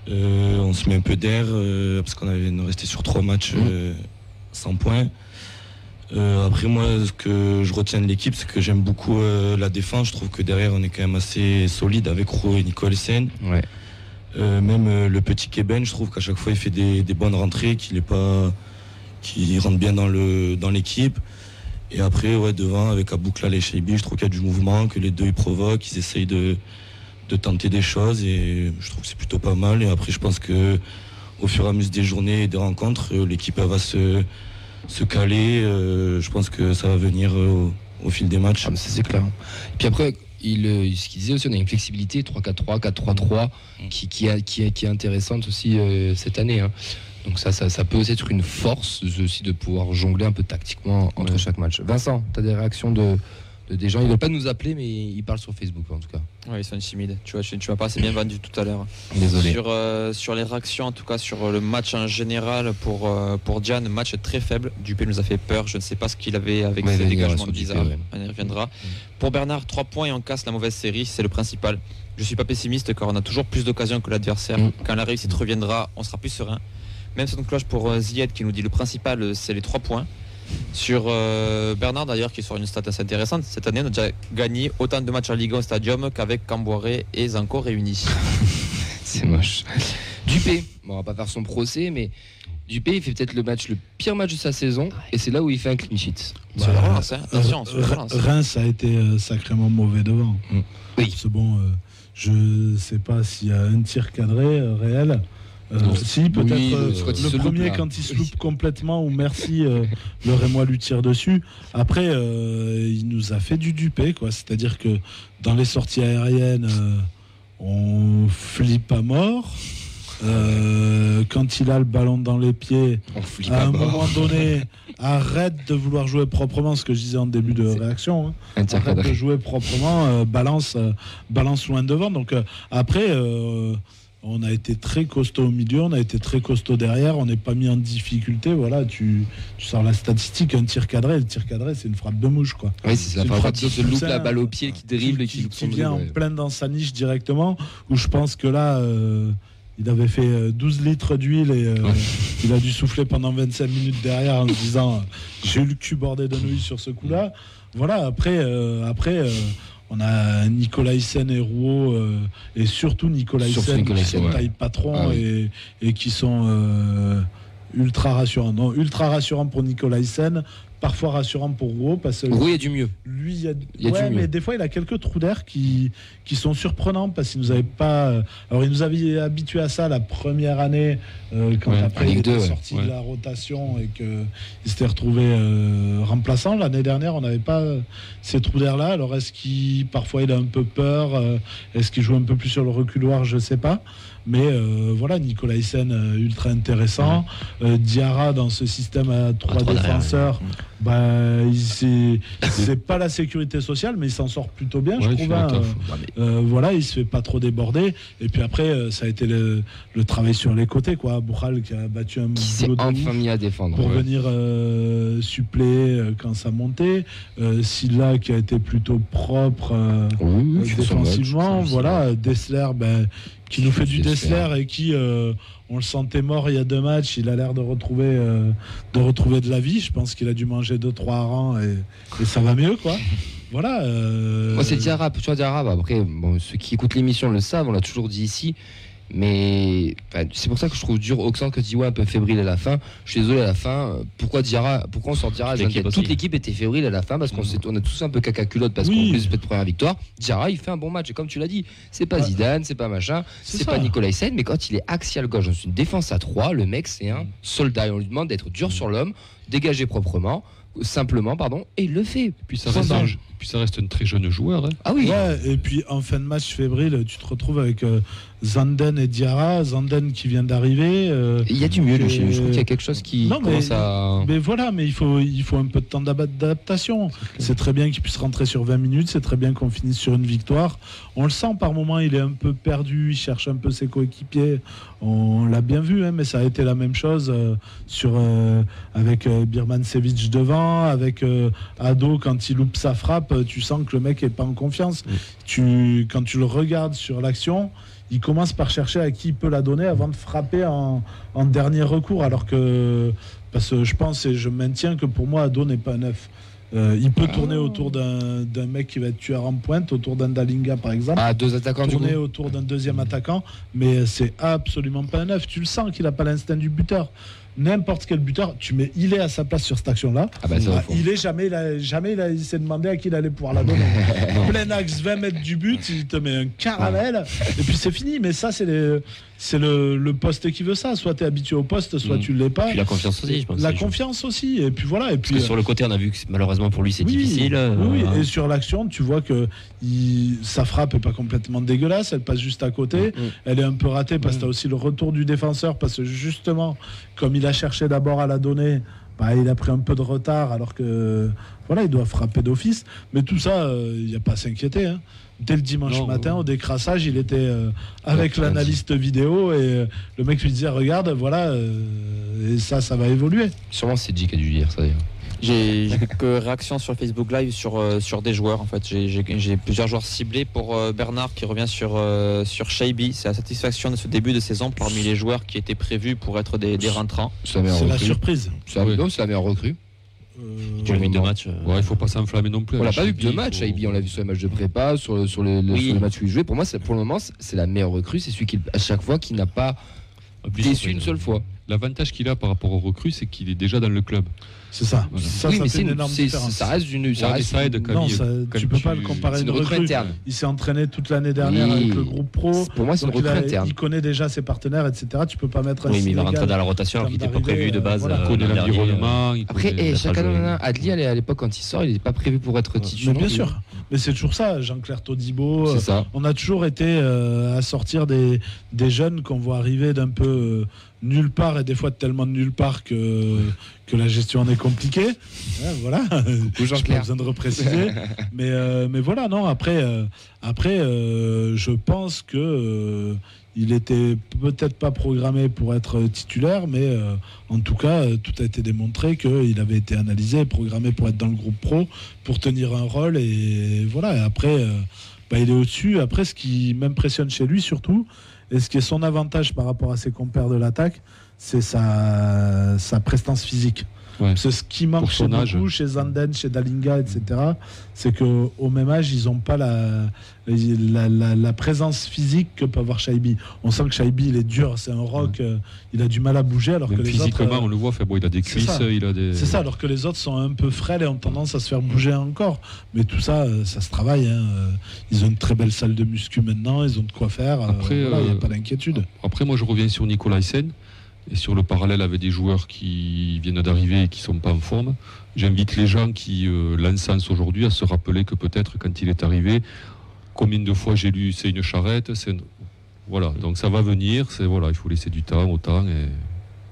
Euh, on se met un peu d'air parce qu'on avait resté sur trois matchs euh, sans points. Euh, après, moi, ce que je retiens de l'équipe, c'est que j'aime beaucoup euh, la défense. Je trouve que derrière, on est quand même assez solide avec Roux et Nicholsen. Ouais. Euh, même euh, le petit Keben, je trouve qu'à chaque fois, il fait des, des bonnes rentrées, qu'il est pas, qu'il rentre bien dans le dans l'équipe. Et après, ouais, devant, avec Aboukla et Shaibi, je trouve qu'il y a du mouvement, que les deux ils provoquent, ils essayent de, de tenter des choses et je trouve que c'est plutôt pas mal. Et après, je pense que au fur et à mesure des journées et des rencontres, euh, l'équipe va se, se caler. Euh, je pense que ça va venir euh, au, au fil des matchs. Ah, c'est clair. Et puis après, il, euh, ce qu'il disait aussi, on a une flexibilité 3-4-3, 4-3-3 qui, qui, est- qui, est- qui est intéressante aussi euh, cette année. hein. Donc ça, ça, ça peut aussi être une force aussi de pouvoir jongler un peu tactiquement entre Ouais. chaque match. Vincent, tu as des réactions de, de des gens Ils ne veulent pas nous appeler, mais ils parlent sur Facebook en tout cas. Ouais, ils sont timides. Tu vois, tu, tu m'as pas assez bien vendu tout à l'heure. Désolé. Sur, euh, sur les réactions, en tout cas sur le match en général pour, euh, pour Diane, match très faible. Dupé nous a fait peur. Je ne sais pas ce qu'il avait avec ses dégagements Dupé, bizarres. ouais. On y reviendra. Pour Bernard, 3 points et on casse la mauvaise série. C'est le principal. Je suis pas pessimiste car on a toujours plus d'occasions que l'adversaire. Mm. Quand la réussite reviendra, on sera plus serein. Même son cloche pour euh, Zied qui nous dit le principal, c'est les 3 points. Sur euh, Bernard d'ailleurs qui sur une stat assez intéressante, cette année on a déjà gagné autant de matchs en Ligue 1 au Stadium qu'avec Camboiré et Zanko réunis. C'est moche. Dupé, bon, on va pas faire son procès, mais Dupé, il fait peut-être le match, le pire match de sa saison, et c'est là où il fait un clean sheet. Sur la relance, hein. attention, sur la relance. Reims a été euh, sacrément mauvais devant. Mm. Oui. C'est bon, euh, je sais pas s'il y a un tir cadré euh, réel. Euh, Non. si, peut-être Oui, euh, le- loupe, premier là. quand il se Oui. loupe complètement, ou merci, euh, le Rémois lui tire dessus. Après, euh, il nous a fait du dupé, quoi. C'est-à-dire que dans les sorties aériennes, euh, on flippe à mort. Euh, quand il a le ballon dans les pieds, On à à un mort. moment donné, arrête de vouloir jouer proprement, ce que je disais en début de réaction. hein. Arrête de jouer proprement, euh, balance, euh, balance loin devant. Donc euh, après, euh, on a été très costaud au milieu, on a été très costaud derrière, on n'est pas mis en difficulté. Voilà, tu, tu sors la statistique, un tir cadré, le tir cadré, c'est une frappe de mouche, quoi. Oui, c'est la frappe de se loupe la balle au pied, qui dribble et qui, qui, loupe qui vient en plein dans sa niche directement, où je pense que là, euh, il avait fait euh, 12 litres d'huile et euh, Ouais. il a dû souffler pendant 25 minutes derrière en se disant euh, j'ai eu le cul bordé de nouilles sur ce coup-là. Voilà, après, euh, après euh, on a Nicolas Hyssen et Rouault, euh, et surtout Nicolas Hyssen, qui sont ouais. taille patron Ah oui. et, et qui sont euh, ultra rassurants. Non, ultra rassurants pour Nicolas Hyssen, parfois rassurants pour Rouault, parce que Oui, il y a du mieux. lui, il y a, Il y a du ouais, mieux. mais des fois, il a quelques trous d'air qui, qui sont surprenants parce qu'il nous avait pas. euh, Alors, il nous avait habitué à ça la première année euh, quand Ouais, après il était 2, ouais. sorti Ouais. de la rotation et qu'il s'était retrouvé euh, remplaçant. L'année dernière, on n'avait pas ces trous d'air là. Alors, est-ce qu'il parfois il a un peu peur Est-ce qu'il joue un peu plus sur le reculoir? Je sais pas. Mais euh, voilà, Nicolas Hyssen, euh, ultra intéressant. Euh, Diarra, dans ce système à trois défenseurs, bah, c'est pas la sécurité sociale, mais il s'en sort plutôt bien, je Ouais, trouve. hein. Euh, voilà, il se fait pas trop déborder. Et puis après, euh, ça a été le, le travail sur les côtés, quoi. Boukhal qui a battu un Qui s'est boulot de enfin mis à défendre. pour Ouais. venir euh, suppléer quand ça montait. Euh, Silla qui a été plutôt propre Oui, défensivement. Voilà, Dessler, ben, qui nous fait du Dessler. Dessler et qui, euh, on le sentait mort il y a deux matchs. Il a l'air de retrouver, euh, de retrouver de la vie. Je pense qu'il a dû manger deux trois rangs et, et ça va mieux, quoi. voilà. euh, Moi, c'est Diarra. Tu vois, Diarra, bah, après, bon, ceux qui écoutent l'émission le savent, on l'a toujours dit ici. Mais enfin, c'est pour ça que je trouve dur Oxen que tu dis ouais un peu fébrile à la fin. Je suis désolé à la fin. euh, Pourquoi Diarra Pourquoi on sort Diarra Toute l'équipe Toute aussi. l'équipe était fébrile à la fin parce qu'on s'est- on a tous un peu caca culotte parce Oui. qu'on plus cette première victoire. Diarra il fait un bon match et comme tu l'as dit, c'est pas. Zidane, c'est pas machin, C'est pas Nicolas Hyssen, mais quand il est axial gauche dans une défense à 3, le mec c'est un soldat et on lui demande d'être dur sur l'homme, dégager proprement, simplement pardon, et il le fait. Puis ça, reste un, puis ça reste un très jeune joueur. hein. Ah oui. Ouais, et puis en fin de match fébrile, tu te retrouves avec euh, Zanden et Diarra. Zanden qui vient d'arriver. euh, Il y a du mieux lui. Je trouve qu'il y a quelque chose qui Non, mais- commence à. Mais voilà, mais il faut, il faut un peu de temps d'adaptation. C'est très bien qu'il puisse rentrer sur 20 minutes, c'est très bien qu'on finisse sur une victoire. On le sent par moment, il est un peu perdu, il cherche un peu ses coéquipiers. On l'a bien vu, hein, mais ça a été la même chose euh, sur, euh, avec euh, Birman Sevic devant, avec euh, Ado quand il loupe sa frappe, euh, tu sens que le mec est pas en confiance. Tu, quand tu le regardes sur l'action, il commence par chercher à qui il peut la donner avant de frapper en, en dernier recours, alors que parce que je pense et je maintiens que pour moi Ado n'est pas un neuf. Euh, il peut tourner autour d'un mec qui va être tueur en pointe, autour d'un Dalinga par exemple, Ah, deux attaquants du tourner autour d'un deuxième attaquant, mais c'est absolument pas un neuf. Tu le sens qu'il n'a pas l'instinct du buteur. N'importe quel buteur, tu mets, il est à sa place sur cette action-là. Ah bah Ah, il est jamais, il a, jamais il, s'est demandé à qui il allait pouvoir la donner. Plein axe, 20 mètres du but, il te met un caramel, et puis c'est fini. Mais ça, c'est le, le poste qui veut ça. Soit tu es habitué au poste, soit Mm. tu l'es pas. Puis la confiance aussi, je pense. La confiance aussi. Et puis voilà. Et Parce puis, que sur le côté, on a vu que malheureusement pour lui, c'est oui, difficile. Oui, euh, et sur l'action, tu vois que il- sa frappe est pas complètement dégueulasse, elle passe juste à côté. Elle est un peu ratée parce que tu as aussi le retour du défenseur, parce que justement, comme il a cherché d'abord à la donner, bah, il a pris un peu de retard alors que voilà, il doit frapper d'office. Mais tout ça, euh, il n'y a pas à s'inquiéter. hein. Dès le dimanche Non, matin, au décrassage, il était euh, avec l'analyste vidéo et euh, le mec lui disait Regarde, voilà, euh, et ça, ça va évoluer. Sûrement c'est J qui a dû dire ça d'ailleurs. J'ai quelques réactions sur Facebook Live sur, euh, sur des joueurs. En fait, j'ai- plusieurs joueurs ciblés pour euh, Bernard qui revient sur, euh, sur Shaibi. C'est la satisfaction de ce début de saison parmi les joueurs qui étaient prévus pour être des, des rentrants. C'est la surprise. C'est la- Ouais. non, c'est la meilleure recrue. Tu as vu deux matchs. euh, Ouais, il faut pas s'enflammer non plus. On l'a avec pas vu que deux matchs. On l'a vu sur les matchs de prépa, sur, le- sur, les, le- Oui. sur les matchs où il jouait. Pour moi, c'est- pour le moment, c'est- la meilleure recrue. C'est celui qui, à chaque fois, qui n'a pas déçu il- une seule fois. L'avantage qu'il a par rapport aux recrues, c'est qu'il est déjà dans le club. C'est ça. Voilà. Ça, oui, ça mais fait c'est une une- énorme différence. ça reste une. Ça Ouais, reste ça aide Non, il- ça, quand tu peux pas le comparer à une une recrue recrue. interne. Il s'est entraîné toute l'année dernière Oui. avec le groupe pro. Pour moi, c'est une il, recrue a- interne. il connaît déjà ses partenaires, etc. Tu peux pas mettre un Oui, mais il va rentrer dans la rotation alors qu'il n'était pas prévu de euh, base. voilà. euh, Il l'environnement. il Après, il eh, chacun. Adli, à l'époque, quand il sort, il n'est pas prévu pour être Mais titulaire. bien sûr. Mais c'est toujours ça. Jean-Claire Todibo. C'est ça. On a toujours été euh, à sortir des, des jeunes qu'on voit arriver d'un peu euh, nulle part et des fois tellement de nulle part que, que la gestion en est compliquée. Ouais, voilà. J'ai pas besoin de repréciser. mais, euh, mais voilà, non, après, euh, après euh, je pense que il était peut-être pas programmé pour être titulaire, mais en tout cas, tout a été démontré qu'il avait été analysé, programmé pour être dans le groupe pro, pour tenir un rôle. Et voilà, et après, bah, il est au-dessus. Après, ce qui m'impressionne chez lui surtout, et ce qui est son avantage par rapport à ses compères de l'attaque, c'est sa, sa prestance physique? Ouais. Ce qui manque chez beaucoup, chez Zanden, chez Dalinga, etc. C'est qu'au au même âge, ils n'ont pas la, la, la- la présence physique que peut avoir Shaibi. On sent que Shaibi, il est dur, c'est un rock, euh, il a du mal à bouger, alors Même que les autres. physiquement, euh, on le voit. Fait, bon, il a des cuisses, ça. il a des. c'est ça, alors que les autres sont un peu frêles et ont tendance à se faire bouger encore. Mais tout ça, euh, ça se travaille. hein. Ils ont une très belle salle de muscu maintenant, ils ont de quoi faire. Après, voilà, il n'y a pas d'inquiétude. Après, moi, je reviens sur Nicolas Hyssen et sur le parallèle avec des joueurs qui viennent d'arriver et qui sont pas en forme. J'invite les gens qui euh, l'encensent aujourd'hui à se rappeler que peut-être quand il est arrivé, combien de fois j'ai lu c'est une charrette, c'est une- voilà. Donc ça va venir. C'est voilà, il faut laisser du temps au temps. Et...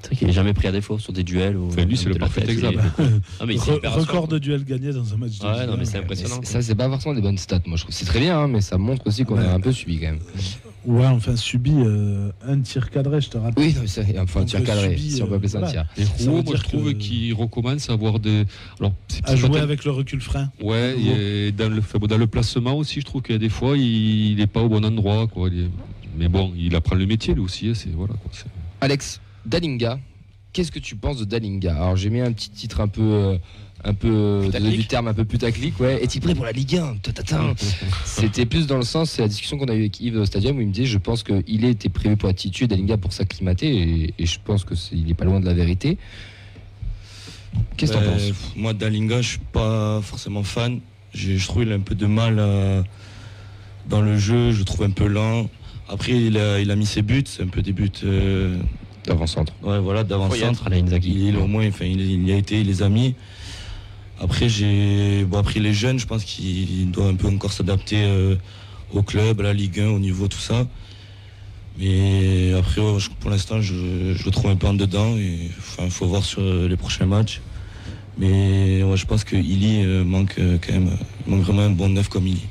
C'est vrai qu'il n'est jamais pris à défaut sur des duels. Ou Enfin, lui, c'est le parfait exemple. Ah, mais Re- record de duels gagnés dans un match de Ouais, non, Ligue mais un. c'est impressionnant. Ça, c'est pas forcément des bonnes stats, moi je trouve. C'est très bien, hein, mais ça montre aussi qu'on Ouais. a un peu subi quand même. Ouais, enfin, subi euh, un tir cadré, je te rappelle. Oui, non, mais c'est enfin un tir cadré, subi, si on peut euh, appeler ça un voilà. tir. Et Ça Rouault, veut moi, je trouve que- qu'il recommence à avoir des. Alors, c'est À jouer tel- avec le recul frein. Ouais, et dans le, enfin, dans le placement aussi, je trouve qu'il y a des fois, il n'est pas au bon endroit. Quoi. Il est- Mais bon, il apprend le métier lui aussi. hein, c'est voilà, quoi, c'est- Alex, Dalinga, qu'est-ce que tu penses de Dalinga? Alors j'ai mis un petit titre un peu, euh, un peu Putaclic. du terme un peu putaclic, ouais. Est-il prêt pour la Ligue 1 Tatatin. C'était plus dans le sens, c'est la discussion qu'on a eue avec Yves au stadium où il me disait, je pense qu'il était prévu pour attitude, Dalinga pour s'acclimater, et, et je pense que c'est- il est pas loin de la vérité. Qu'est-ce que t'en Ben, penses? Moi, Dalinga, je suis pas forcément fan. J'ai- Je trouve qu'il a un peu de mal euh, dans le jeu. Je le trouve un peu lent. Après, il a, il a mis ses buts. C'est un peu des buts euh, D'avant-centre. ouais, voilà, d'avant-centre. À la Inzaghi. Il, au moins, enfin, il, il y a été, il les a mis. Après, j'ai bon, les jeunes, je pense qu'il doit un peu encore s'adapter euh, au club, à la Ligue 1, au niveau tout ça. Mais après, pour l'instant, je, je le trouve un peu en dedans. Et enfin, faut voir sur euh, les prochains matchs. Mais je pense que Illy euh, manque quand même, il manque vraiment un bon neuf comme Illy.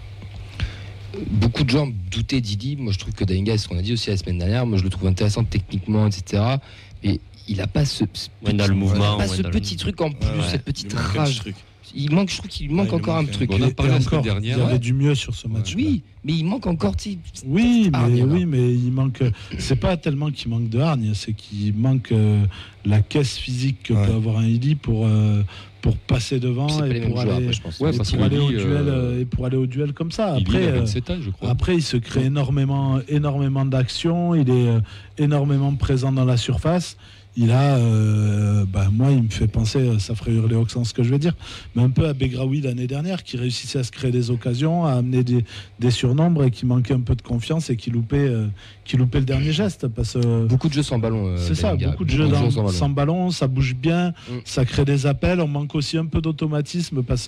Beaucoup de gens doutaient d'Idi. Moi, je trouve que Dalinga, c'est ce qu'on a dit aussi la semaine dernière. Moi, je le trouve intéressant techniquement, etc. il a pas ce, ce le mouvement, pas ce petit truc en plus, cette petite Il petit rage. truc. Il manque, je trouve qu'il manque Ouais, il encore un manque un- truc. On a parlé la semaine encore, dernière. Il y avait du mieux sur ce match. Oui, mais il manque encore. Oui, mais il oui, mais il manque. C'est pas tellement qu'il manque de hargne, c'est qu'il manque euh, la caisse physique que Ouais. peut avoir un Illy pour euh, pour passer devant et pour aller, après, je pense. Ouais, et parce pour que aller au duel euh, et pour aller au duel comme ça. Il Après, a euh, 27 ans, je crois. après, il se crée énormément, énormément d'actions. Il est euh, énormément présent dans la surface. Il a, euh, bah, moi, il me fait penser, euh, ça ferait hurler Oxen ce que je vais dire, mais un peu à Begraoui l'année dernière, qui réussissait à se créer des occasions, à amener des, des surnombres et qui manquait un peu de confiance et qui loupait, euh, qui loupait le dernier geste. Parce Beaucoup de jeux sans ballon. c'est ça, beaucoup de jeux dans- sans ballon. sans ballon, ça bouge bien, Mm. ça crée des appels. On manque aussi un peu d'automatisme parce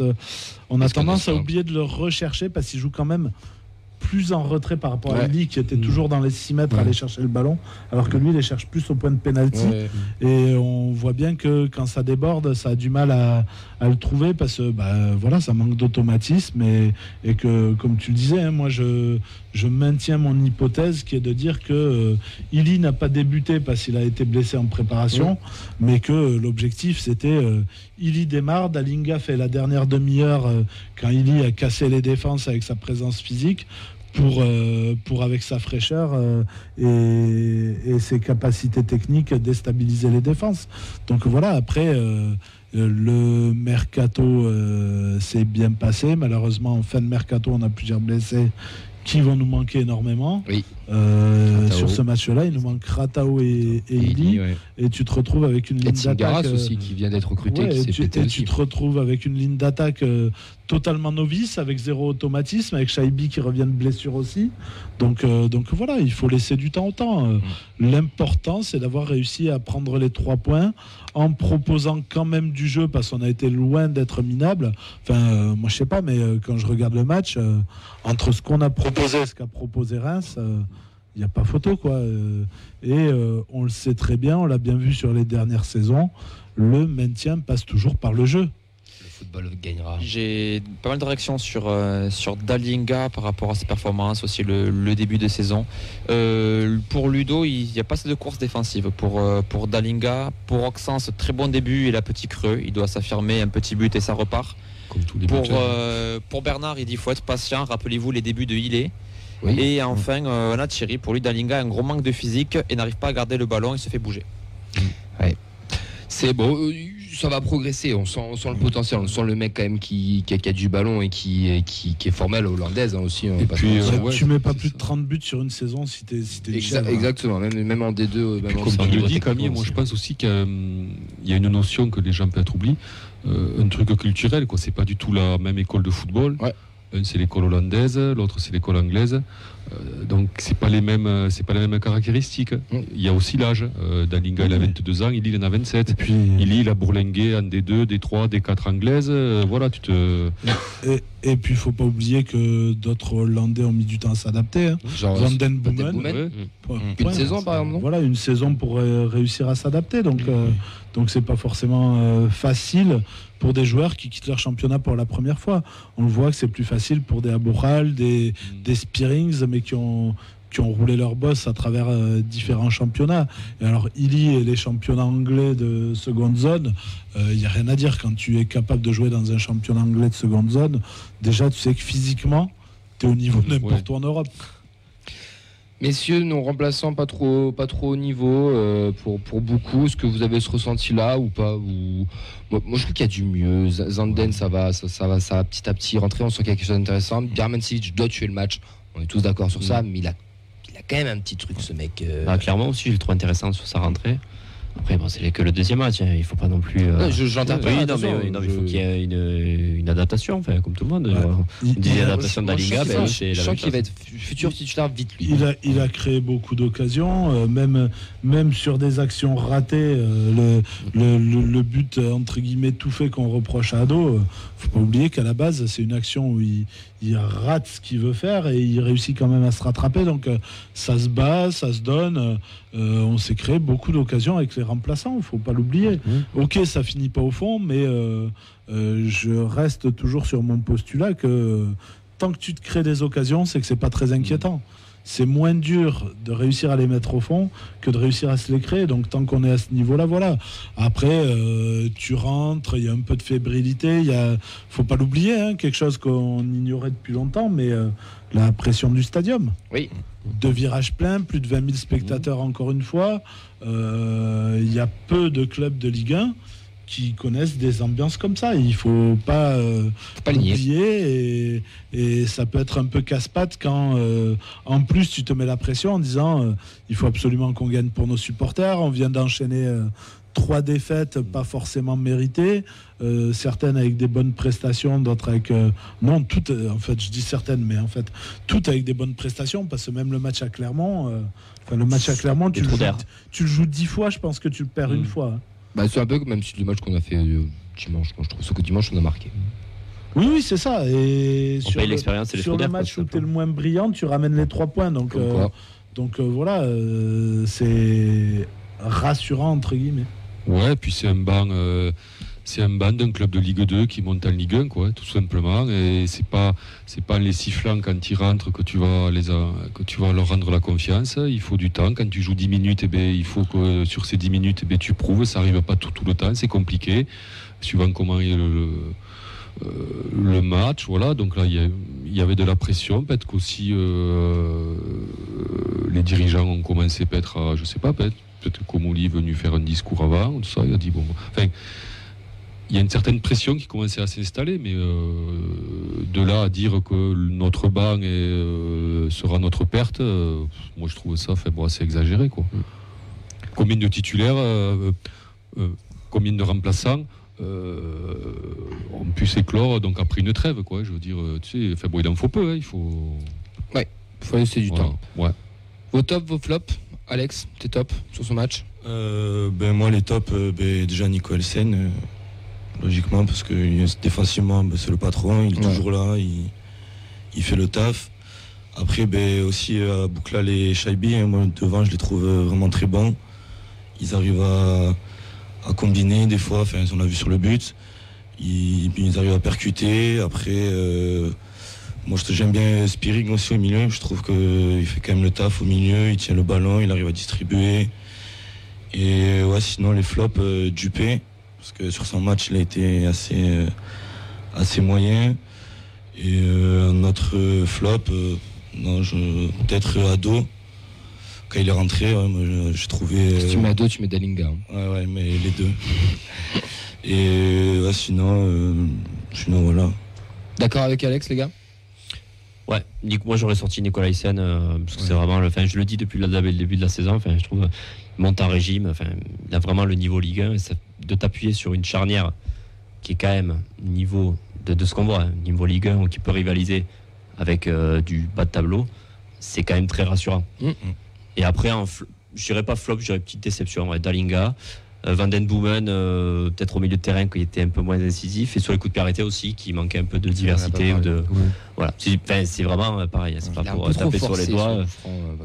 qu'on a Parce tendance à oublier de le rechercher parce qu'il joue quand même plus en retrait par rapport à lui qui était Mm. toujours dans les 6 mètres à aller chercher le ballon, alors que lui il les cherche plus au point de pénalty. Ouais. Et on voit bien que quand ça déborde, ça a du mal à, à le trouver parce que bah, voilà, ça manque d'automatisme et, et que, comme tu le disais, hein, moi je, je maintiens mon hypothèse qui est de dire que euh, Illy n'a pas débuté parce qu'il a été blessé en préparation, mais que euh, l'objectif c'était euh, Illy démarre, Dalinga fait la dernière demi-heure euh, quand Illy a cassé les défenses avec sa présence physique. Pour, euh, pour avec sa fraîcheur euh, et, et ses capacités techniques déstabiliser les défenses. Donc voilà, après, euh, le mercato euh, s'est bien passé. Malheureusement, en fin de mercato, on a plusieurs blessés qui vont nous manquer énormément. Oui. Euh, sur ce match-là, il nous manque Ratao et, et Et ouais. Et tu te retrouves avec une Et ligne d'attaque. euh, aussi qui vient d'être recruté, Ouais, qui et tu, et te retrouves avec une ligne d'attaque euh, totalement novice, avec zéro automatisme, avec Shaibi qui revient de blessure aussi. Donc, euh, donc voilà, il faut laisser du temps au temps. Euh, L'important, c'est d'avoir réussi à prendre les trois points en proposant quand même du jeu, parce qu'on a été loin d'être minable. Enfin, euh, moi je sais pas, mais euh, quand je regarde le match, euh, entre ce qu'on a proposé et ce qu'a proposé Reims, euh, il n'y a pas photo quoi. Euh, et euh, on le sait très bien, on l'a bien vu sur les dernières saisons, le maintien passe toujours par le jeu. Le football gagnera. J'ai pas mal de réactions sur, euh, sur Dalinga par rapport à ses performances, aussi le, le début de saison. Euh, pour Ludo, il n'y a pas assez de courses défensives. Pour, euh, pour Dalinga, pour Oxens, très bon début, il a petit creux. Il doit s'affirmer, un petit but et ça repart. Comme tous les Pour, euh, pour Bernard, il dit faut être patient. Rappelez-vous les débuts de Hillet. Oui. Et enfin, euh, on a Thierry. Pour lui, Dalinga a un gros manque de physique et n'arrive pas à garder le ballon. Il se fait bouger. C'est bon, euh, ça va progresser. On sent, on sent le potentiel. On sent le mec quand même qui, qui, a, qui a du ballon et qui, qui, qui est formel hollandaise hein, aussi. va Et puis, euh, ouais, tu mets pas plus de ça. 30 buts sur une saison si t'es si Exa- hein. exactement, même, même en D2, euh, même en comme C1. tu le dis, Camille, moi je pense aussi qu'il y a, il y a une notion que les gens peut-être oublient, euh, un truc culturel, quoi. C'est pas du tout la même école de football. Ouais. Un c'est l'école hollandaise, l'autre c'est l'école anglaise. Euh, donc c'est pas les mêmes, euh, c'est pas les mêmes caractéristiques. Il y a aussi l'âge. Euh, Dalinga il a Oui. 22 ans, il, il en a 27. Et puis, Il il a bourlingué en D2, D3, D4 anglaise. euh, voilà, tu te. Et, puis, il faut pas oublier que d'autres Hollandais ont mis du temps à s'adapter. hein. Genre, Van den Van den Boomen. Ouais. Une saison, par exemple, Voilà, une saison pour euh, réussir à s'adapter. Donc, euh, donc c'est pas forcément euh, facile pour des joueurs qui quittent leur championnat pour la première fois. On le voit que c'est plus facile pour des Aboral, des, des Spearings, mais qui ont qui ont roulé leur boss à travers euh, différents championnats. Et alors, Illy et les championnats anglais de seconde zone, il n'y a rien à dire. Quand tu es capable de jouer dans un championnat anglais de seconde zone, déjà, tu sais que physiquement, tu es au niveau de n'importe Ouais. où en Europe. Messieurs, non remplaçants pas trop, pas trop haut niveau euh, pour, pour beaucoup. Est-ce que vous avez ce ressenti-là ou pas ou... moi, moi, je trouve qu'il y a du mieux. Zanden, ça va, ça, ça va, ça va petit à petit rentrer. On sent qu'il y a quelque chose d'intéressant. Bjermansic doit tuer le match. On est tous d'accord sur ça, mais il a, il a quand même un petit truc, ce mec. euh. Bah, clairement aussi, je le trouve intéressant sur sa rentrée. Après, bon, c'est que le deuxième match, hein, il faut pas non plus. euh, Non, je- j'interprète, Oui, non, mais, attention, oui, non, mais il faut qu'il y ait une, une adaptation, enfin, comme tout le monde. Ouais. Euh, Il- On disait il a- l'adaptation de la Liga, ben, c'est je sens qu'il va être fu- futur titulaire vite, lui. Il a, il a créé beaucoup d'occasions, euh, même, même sur des actions ratées. euh, le, le, le- le but, entre guillemets, tout fait qu'on reproche à Ado, faut pas oublier qu'à la base, c'est une action où il, il rate ce qu'il veut faire et il réussit quand même à se rattraper. Donc euh, ça se bat, ça se donne. euh, on s'est créé beaucoup d'occasions avec les remplaçants, il faut pas l'oublier. Ok, ça finit pas au fond, mais euh, euh, je reste toujours sur mon postulat que tant que tu te crées des occasions, c'est que c'est pas très inquiétant. C'est moins dur de réussir à les mettre au fond que de réussir à se les créer. Donc tant qu'on est à ce niveau-là, voilà. Après, euh, tu rentres, il y a un peu de fébrilité. Il y a, faut pas l'oublier, hein, quelque chose qu'on ignorait depuis longtemps, mais euh, la pression du stadium. Oui. Deux virages pleins, plus de 20 000 spectateurs encore une fois. Euh, Il y a peu de clubs de Ligue 1 qui connaissent des ambiances comme ça. Il faut pas, euh, pas oublier et, et ça peut être un peu casse-patte quand euh, en plus tu te mets la pression en disant euh, il faut absolument qu'on gagne pour nos supporters. On vient d'enchaîner trois défaites pas forcément méritées, euh, certaines avec des bonnes prestations, d'autres avec euh, non toutes. euh, en fait, je dis certaines, mais en fait toutes avec des bonnes prestations parce que même le match à Clermont, enfin le match à Clermont, tu le, joues, tu le joues dix fois, je pense que tu le perds une fois. hein. Bah, c'est un peu comme même si le match qu'on a fait euh, dimanche. Moi, je trouve sauf que dimanche, on a marqué. Oui, oui, c'est ça. Et On sur paye le- l'expérience et les sur trous le d'air, match quoi, où tu es le moins brillant, tu ramènes les trois points. Donc, euh, donc euh, voilà, euh, c'est rassurant entre guillemets. Ouais, puis c'est un banc, euh, c'est un banc d'un club de Ligue 2 qui monte en Ligue 1, quoi, tout simplement. Et c'est pas, c'est pas en les sifflant quand ils rentrent que tu vas les, a- que tu vas leur rendre la confiance. Il faut du temps. Quand tu joues 10 minutes, eh ben, il faut que sur ces 10 minutes, eh ben, tu prouves. Ça arrive pas tout, le temps. C'est compliqué, suivant comment est le, euh, le match. Voilà. Donc là, il y, il y avait de la pression. Peut-être qu'aussi euh, les dirigeants ont commencé peut-être à, je sais pas, peut-être peut-être est venu faire un discours avant, ou tout ça, il a dit bon. Enfin, il y a une certaine pression qui commençait à s'installer, mais euh, de là à dire que notre banc est, euh, sera notre perte, euh, moi je trouve ça bon, assez exagéré. Quoi. Combien de titulaires, euh, euh, combien de remplaçants euh, ont pu s'éclore donc après une trêve, quoi. Je veux dire, tu sais, bon, il en faut peu, hein, il faut. faut laisser du Voilà, temps. Ouais. Vos tops, vos flops Alex, t'es top sur ce match? Euh, ben moi les tops, ben, déjà Nico Elsen, euh, logiquement parce que euh, défensivement ben, c'est le patron, il est Ouais. toujours là, il, il fait le taf. Après ben, aussi euh, Bouklal et Shaibi, hein, moi devant je les trouve vraiment très bons. Ils arrivent à, à combiner des fois, enfin on l'a vu sur le but. Ils, ils arrivent à percuter. Après euh, moi je- j'aime bien Spirig aussi au milieu, je trouve qu'il fait quand même le taf au milieu, il tient le ballon, il arrive à distribuer. Et ouais, sinon les flops, euh, Dupé, parce que sur son match, il a été assez, euh, assez moyen. Et euh, un autre euh, flop, euh, non, je- peut-être Ado, quand il est rentré, ouais, moi, je- j'ai trouvé. Si tu mets à deux, tu mets Dalinga. hein. ouais, ouais, mais les deux. Et ouais, sinon, euh, sinon voilà. D'accord avec Alex, les gars? Ouais, moi j'aurais sorti Nicolas Hyssen, euh, parce que c'est vraiment, le, enfin, je le dis depuis le, le début de la saison, enfin, je trouve il monte en régime, enfin, il a vraiment le niveau Ligue 1, et ça- de t'appuyer sur une charnière qui est quand même niveau de, de ce qu'on voit, hein, niveau Ligue 1, qui peut rivaliser avec euh, du bas de tableau, c'est quand même très rassurant. Mm. Et après, je dirais pas flop, je dirais petite déception, ouais, Dalinga. Euh, Van Den Boomen, euh, peut-être au milieu de terrain, qui était un peu moins incisif, et sur les coups de pied arrêtés aussi, qui manquait un peu de diversité ou de, voilà, c'est vraiment euh, pareil, c'est pas pour taper sur les doigts. le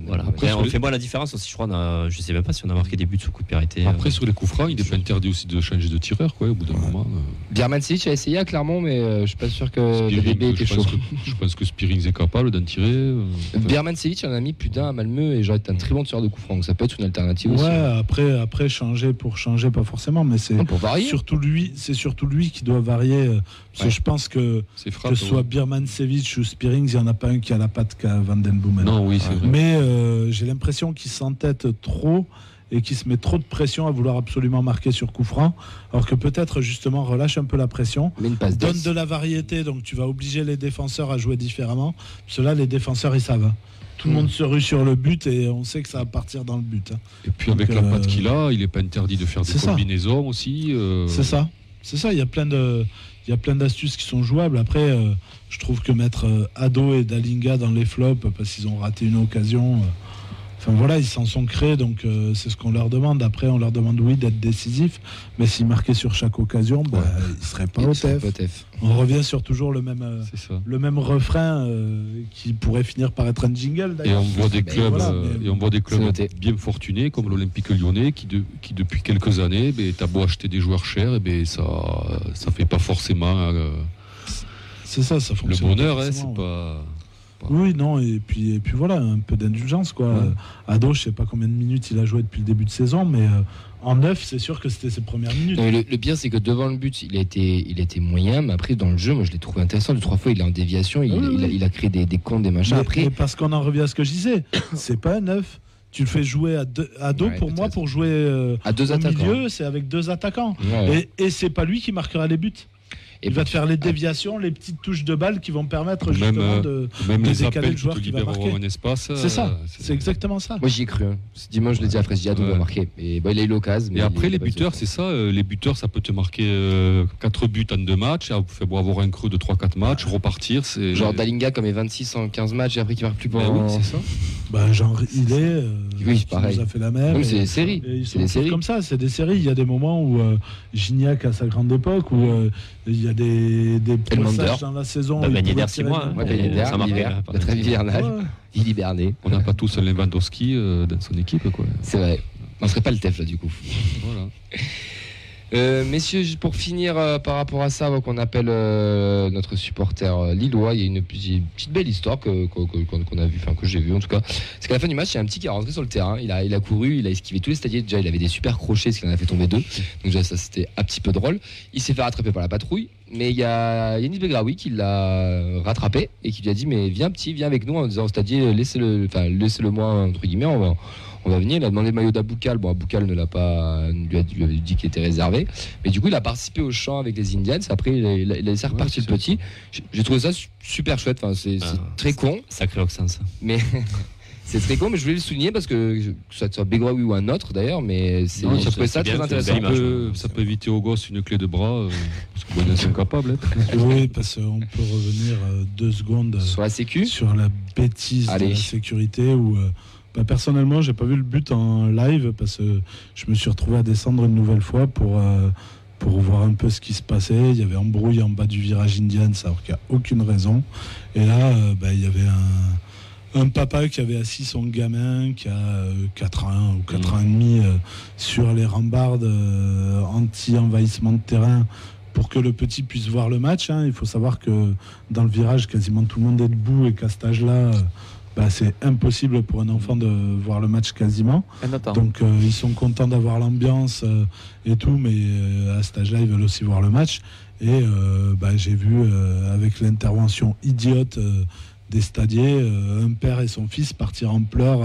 Voilà. Après, on les- fait moi la différence aussi, je crois. A, je sais même pas si on a marqué des buts sous coup de pied. Après, euh, sur les coups francs, il n'est pas interdit aussi de changer de tireur, quoi, au bout d'un moment. euh. Biermansic a essayé à Clermont, mais euh, je suis pas sûr que Spiring, DDB était je, chaud. pense que, je pense que Spiring est capable d'en tirer. euh, enfin, Biermansic en a mis plus d'un à Malmö et j'aurais été un très bon tireur de coup franc. Donc ça peut être une alternative aussi. Ouais, après, après changer pour changer. Changer, pas forcément, mais c'est surtout lui, c'est surtout lui qui doit varier. euh, Parce Ouais. que je pense que frappe. que ce soit Birmancevic ou Spearings, il n'y en a pas un qui a la patte qu'à Van Den Boomen. Non, oui, c'est vrai. Mais euh, j'ai l'impression qu'il s'entête trop et qu'il se met trop de pression à vouloir absolument marquer sur coup franc, alors que peut-être justement relâche un peu la pression, donne de la variété, donc tu vas obliger les défenseurs à jouer différemment. Cela, les défenseurs, ils savent. Tout le Mm. monde se rue sur le but et on sait que ça va partir dans le but. hein. Et puis avec la euh, patte qu'il a, il n'est pas interdit de faire des ça. combinaisons aussi. euh, C'est ça. C'est ça. Il y a plein de, il y a plein d'astuces qui sont jouables. Après, euh, je trouve que mettre euh, Ado et Dalinga dans les flops parce qu'ils ont raté une occasion. euh, Enfin voilà, ils s'en sont créés, donc euh, c'est ce qu'on leur demande. Après, on leur demande oui d'être décisif, mais s'ils marquaient sur chaque occasion, bah, Ouais. ils seraient pas Il au TF. On revient sur toujours le même, euh, le même refrain euh, qui pourrait finir par être un jingle. Et d'ailleurs. on voit des clubs, voilà, mais- et on voit des clubs bien fortunés comme l'Olympique Lyonnais qui, de- qui depuis quelques années, ben, t'as beau acheter des joueurs chers, et ben ça, ça fait pas forcément euh, C'est ça, ça le bonheur. hein, forcément, c'est ouais. pas. Oui, non, et puis, et puis voilà, un peu d'indulgence. quoi. Ouais. Ado, je sais pas combien de minutes il a joué depuis le début de saison, mais euh, en neuf, c'est sûr que c'était ses premières minutes. Non, le, le pire, c'est que devant le but, il a été, il a été moyen, mais après, dans le jeu, moi, je l'ai trouvé intéressant. Les trois fois, il est en déviation, il, Ah oui, il a, oui. il a créé des, des comptes, des machins. Mais- Après, mais parce qu'on en revient à ce que je disais, c'est pas un neuf. Tu le fais jouer à, deux, à dos, Ouais, pour moi, pour jouer euh, à deux au attaquants. milieu, c'est avec deux attaquants. Ouais. Et, et c'est pas lui qui marquera les buts. Et il va puis- te faire les déviations, les petites touches de balle qui vont permettre Même, justement euh, de. Même de les décaler le joueur qui va marquer. un espace. C'est ça, euh, c'est exactement ça. Moi, j'y ai cru. hein. Ce dimanche, je l'ai dit à Fred, j'ai dit, Ado Ouais. va marquer. Et bon, il a eu l'occasion. Et après, les buteurs, c'est ça. euh, les buteurs, ça peut te marquer 4 buts en 2 matchs. ah, beau avoir un creux de 3-4 matchs, repartir. c'est Genre Dalinga, comme est 26 en 15 matchs, et après, qui marque plus Ben pendant. oui, c'est ça. Bah, genre, il est. euh, Oui, pareil. nous a fait la même. C'est des séries. C'est des séries. comme ça, c'est des séries. Il y a des moments où euh, Gignac à sa grande époque, où euh, il y a des, des Elmander. passages dans la saison. Ben pouvait Yedder, tirer six mois, hein. Ben Yedder, ça marque, l'hiver, la trêve hivernale, il hibernait. On n'a pas tous un Lewandowski euh, dans son équipe. Quoi. C'est vrai. On serait pas le TEF là du coup. Voilà. Euh, messieurs, juste pour finir euh, par rapport à ça, qu'on appelle euh, notre supporter euh, lillois, il y a une, petite- belle histoire que- qu'on a vu, enfin que j'ai vu en tout cas. C'est qu'à la fin du match, il y a un petit qui est rentré sur le terrain. Il a, il a couru, il a esquivé tous les stadiers. Déjà, il avait des super crochets, ce qui en a fait tomber deux. Donc déjà, ça c'était un petit peu drôle. Il s'est fait rattraper par la patrouille. Mais il y a Yanis Begraoui qui l'a rattrapé et qui lui a dit mais viens petit, viens avec nous en disant au stadier laissez-le, enfin laissez-le moi entre guillemets, on va, on va venir. Il a demandé le maillot d'Aboukal. Bon, Aboukal ne l'a pas, lui, a, lui avait dit qu'il était réservé. Mais du coup, il a participé au chant avec les Indians. Après, il a, il a- il a laissé repartir le petit. J'ai- trouvé ça su- super chouette. Enfin, c'est Ah, très con, Sacré Oxen, ça. mais c'est très con. Mais je voulais le souligner parce que que ça soit Begraoui ou un autre d'ailleurs, mais c'est- j'ai ça, trouvé ça bien, très intéressant. belle Ça peut, ouais. ça peut éviter aux gosses une clé de bras. euh, parce sont capables. hein. Oui, parce qu'on peut revenir euh, deux secondes Sur la Sécu, sur la bêtise Allez. de la sécurité où euh, bah, personnellement j'ai pas vu le but en live parce que je me suis retrouvé à descendre une nouvelle fois pour euh, pour voir un peu ce qui se passait il y avait embrouille en bas du virage Indian alors qu'il n'y a aucune raison et là euh, bah, il y avait un un papa qui avait assis son gamin qui a euh, 4 ans ou 4 ans et demi euh, sur les rambardes euh, anti-envahissement de terrain pour que le petit puisse voir le match. hein. Il faut savoir que dans le virage, quasiment tout le monde est debout et qu'à cet âge-là, euh, bah, c'est impossible pour un enfant de voir le match quasiment. Donc euh, ils sont contents d'avoir l'ambiance euh, et tout, mais euh, à cet âge-là, ils veulent aussi voir le match. Et bah, j'ai vu avec l'intervention idiote des stadiers, un père et son fils partir en pleurs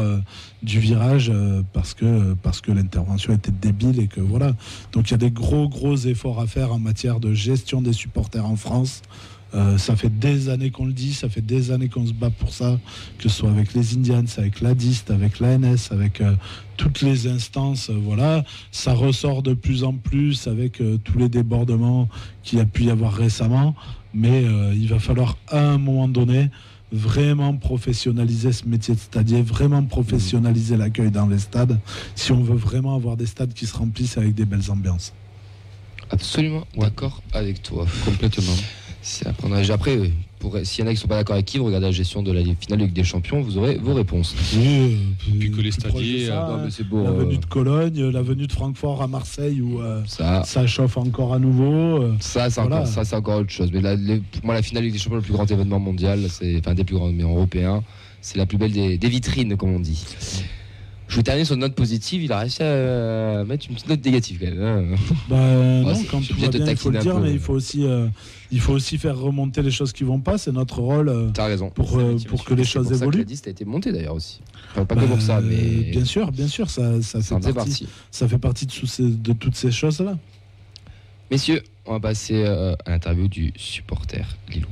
du virage parce que, parce que l'intervention était débile et que voilà. Donc il y a des gros gros efforts à faire en matière de gestion des supporters en France. Euh, ça fait des années qu'on le dit, ça fait des années qu'on se bat pour ça, que ce soit avec les Indians, avec la DIST, avec l'ANS, avec euh, toutes les instances. euh, voilà, ça ressort de plus en plus avec euh, tous les débordements qu'il y a pu y avoir récemment. Mais euh, il va falloir à un moment donné vraiment professionnaliser ce métier de stadier, vraiment professionnaliser l'accueil dans les stades, si on veut vraiment avoir des stades qui se remplissent avec des belles ambiances. absolument d'accord avec toi. Complètement. C'est à prendre. Après, euh, pour- s'il y en a qui sont pas d'accord avec qui, vous regardez la gestion de la finale de Ligue des Champions, vous aurez vos réponses. Oui, puis que les stadiers, euh, la euh, venue de Cologne, la venue de Francfort à Marseille où euh, Ça, ça chauffe encore à nouveau. euh, ça, c'est Voilà. encore, ça, c'est encore autre chose. Mais là, les- pour moi, la finale de Ligue des Champions, le plus grand événement mondial, c'est enfin des plus grands, mais européens, c'est la plus belle des, des vitrines, comme on dit. Je vous terminer sur une note positive, il a réussi à mettre une petite note négative quand même. hein. Bah, non, quand tout va bien, il faut le dire, peu, mais mais- il faut aussi, euh, il faut aussi faire remonter les choses qui vont pas. C'est notre rôle euh, T'as raison. pour, euh, que les C'est choses pour ça que évoluent. la liste a été montée d'ailleurs aussi. Enfin, pas que Bah, pour ça, mais bien sûr, bien sûr, ça, fait, partie, partie. ça fait partie de, ces- de toutes ces choses-là. Messieurs, on va passer euh, à l'interview du supporter lillois.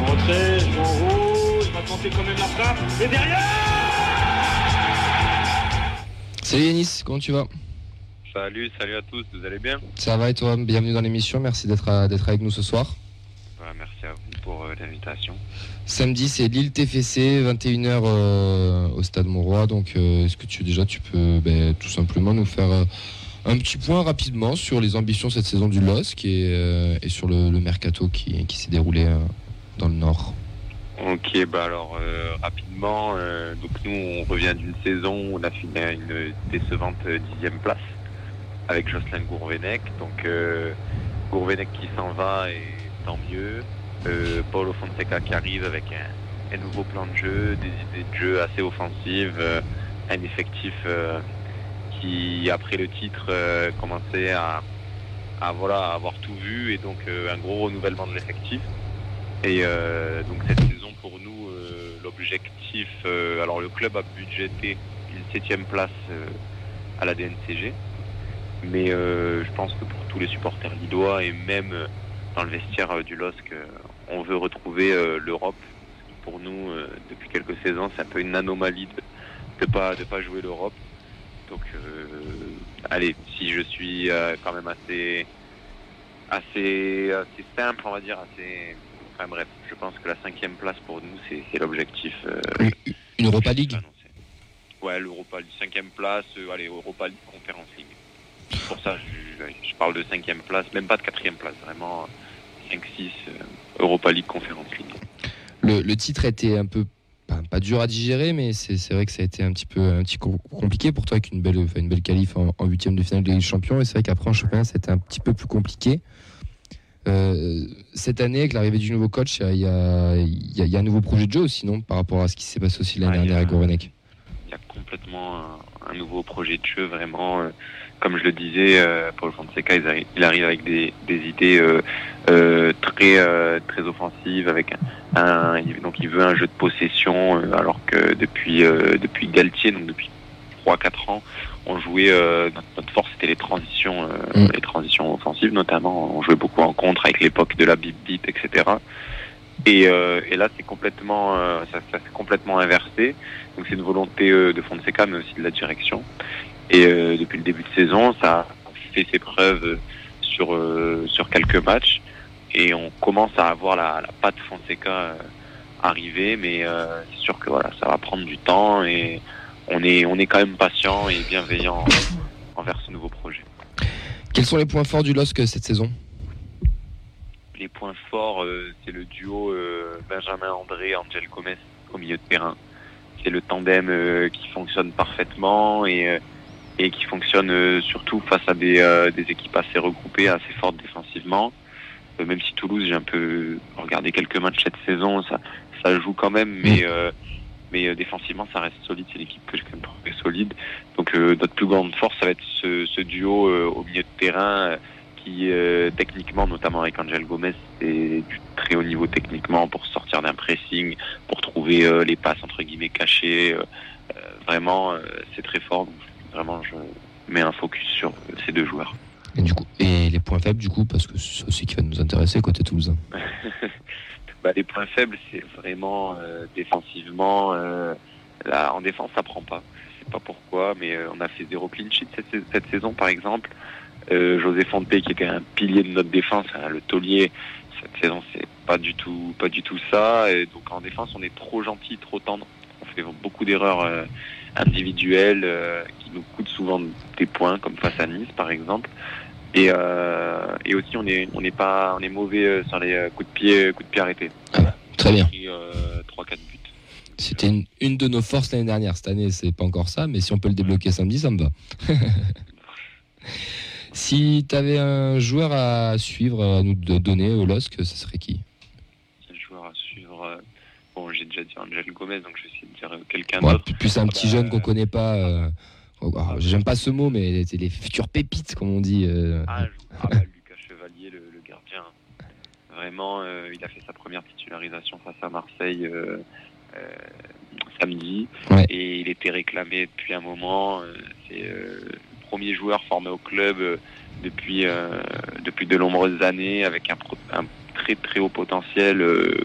Là-haut. Rentré, en rouge, va tenter quand même la frappe. Et derrière Salut Yanis, comment tu vas? Salut, salut à tous, vous allez bien? Ça va et toi? Bienvenue dans l'émission, merci d'être d'être avec nous ce soir. Merci à vous pour euh, l'invitation. Samedi, c'est Lille TFC, 21h euh, au Stade Mauroy. Donc, euh, est-ce que tu déjà tu peux ben, tout simplement nous faire euh, un petit point rapidement sur les ambitions cette saison du LOSC et, euh, et sur le, le mercato qui, qui s'est déroulé euh, dans le Nord Ok, bah alors euh, rapidement, euh, donc nous on revient d'une saison où on a fini à une décevante dixième place avec Jocelyn Gourvenec. Donc euh, Gourvenec qui s'en va et tant mieux. Paulo Fonseca qui arrive avec un, nouveau plan de jeu, des idées de jeu assez offensives, un effectif qui après le titre commençait à, avoir tout vu et donc un gros renouvellement de l'effectif. Et euh, donc cette saison pour nous, euh, l'objectif, euh, alors le club a budgété une septième place à la DNCG, mais je pense que pour tous les supporters lillois et même dans le vestiaire du LOSC, on veut retrouver l'Europe. Pour nous, depuis quelques saisons, c'est un peu une anomalie de ne pas, de pas jouer l'Europe. Donc, euh, allez, si je suis euh, quand même assez, assez, assez simple, on va dire, assez, Enfin bref, je pense que la cinquième place pour nous, c'est l'objectif. euh, Une Europa League annoncé. Ouais, l'Europa League, cinquième place, euh, allez, Europa League, Conference League. Pour ça, je, je parle de cinquième place, même pas de quatrième place, vraiment 5-6, euh, Europa League, Conference League. le, le titre était un peu pas, pas dur à digérer, mais c'est vrai que ça a été un petit peu un petit co- compliqué pour toi avec une belle, une belle qualif en huitième de finale de Ligue des Champions. Et c'est vrai qu'après en championnat, c'était un petit peu plus compliqué. Euh, cette année, avec l'arrivée du nouveau coach, il y a, y y un nouveau projet de jeu aussi, non Par rapport à ce qui s'est passé aussi l'année Ah, dernière avec Gourvenec. Il y a complètement un, un nouveau projet de jeu, vraiment. euh, comme je le disais, euh, Paul Fonseca, il arrive, il arrive avec des, des idées euh, très euh, très offensives, avec un, donc il veut un jeu de possession, euh, alors que depuis depuis Galtier, donc depuis 3-4 ans, on jouait euh, notre, force c'était les transitions, euh, Mm. les transitions offensives notamment. On jouait beaucoup en contre avec l'époque de la bip bip, etc. Et, euh, et là, c'est complètement, euh, ça, ça s'est complètement inversé. Donc c'est une volonté euh, de Fonseca, mais aussi de la direction. Et euh, depuis le début de saison, ça fait ses preuves sur euh, sur quelques matchs, et on commence à avoir la, la patte Fonseca euh, arriver. Mais euh, c'est sûr que voilà, ça va prendre du temps, et on est on est quand même patient et bienveillant envers ce nouveau projet. Quels sont les points forts du LOSC cette saison? Les points forts, euh, c'est le duo euh, Benjamin André, Angel Gomez au milieu de terrain. C'est le tandem euh, qui fonctionne parfaitement et, et qui fonctionne surtout face à des, des équipes assez regroupées, assez fortes défensivement. Même si Toulouse, j'ai un peu regardé quelques matchs cette saison, ça, ça joue quand même, mais, euh, mais euh, défensivement, ça reste solide. C'est l'équipe que même trouvé solide. Donc euh, notre plus grande force, ça va être ce, ce duo euh, au milieu de terrain qui, techniquement, notamment avec Angel Gomez, c'est du très haut niveau techniquement pour sortir d'un pressing, pour trouver les passes entre guillemets cachées. Vraiment, c'est très fort. Donc, vraiment, je mets un focus sur ces deux joueurs. et, du coup, et les points faibles, du coup, parce que c'est aussi qui va nous intéresser côté Toulousain. bah, les points faibles, c'est vraiment euh, défensivement. euh, là, en défense, ça prend pas. Je sais pas pourquoi, mais euh, on a fait zéro clean sheet cette, sais- cette saison, par exemple. José Fonte, qui était un pilier de notre défense, hein, le taulier, cette saison, c'est pas du tout, pas du tout ça. Donc en défense, on est trop gentil, trop tendre. On fait beaucoup d'erreurs individuelles qui nous coûtent souvent des points, comme face à Nice, par exemple. Et, euh, et aussi, on est, on pas, on est mauvais euh, sur les euh, coups de pied, coups de pied arrêtés. Très bien. Pris, euh, 3-4 buts. C'était une, une de nos forces l'année dernière. Cette année, c'est pas encore ça, mais si on peut le débloquer samedi, ça me va. si tu avais un joueur à suivre, à nous de- donner au LOSC, ce serait qui? Le joueur à suivre. Bon, j'ai déjà dit Angel Gomez, donc je vais essayer de dire quelqu'un d'autre. plus- un petit bah, jeune qu'on connaît pas. euh, oh, alors, J'aime pas ce mot, mais c'est les futures pépites, comme on dit. euh. Ah, je- ah bah, Lucas Chevalier, le, le gardien. Vraiment, euh, il a fait sa première titularisation face à Marseille euh, samedi. Ouais. Et il était réclamé depuis un moment. C'est le premier joueur formé au club depuis, depuis de nombreuses années, avec un, pro- un très très haut potentiel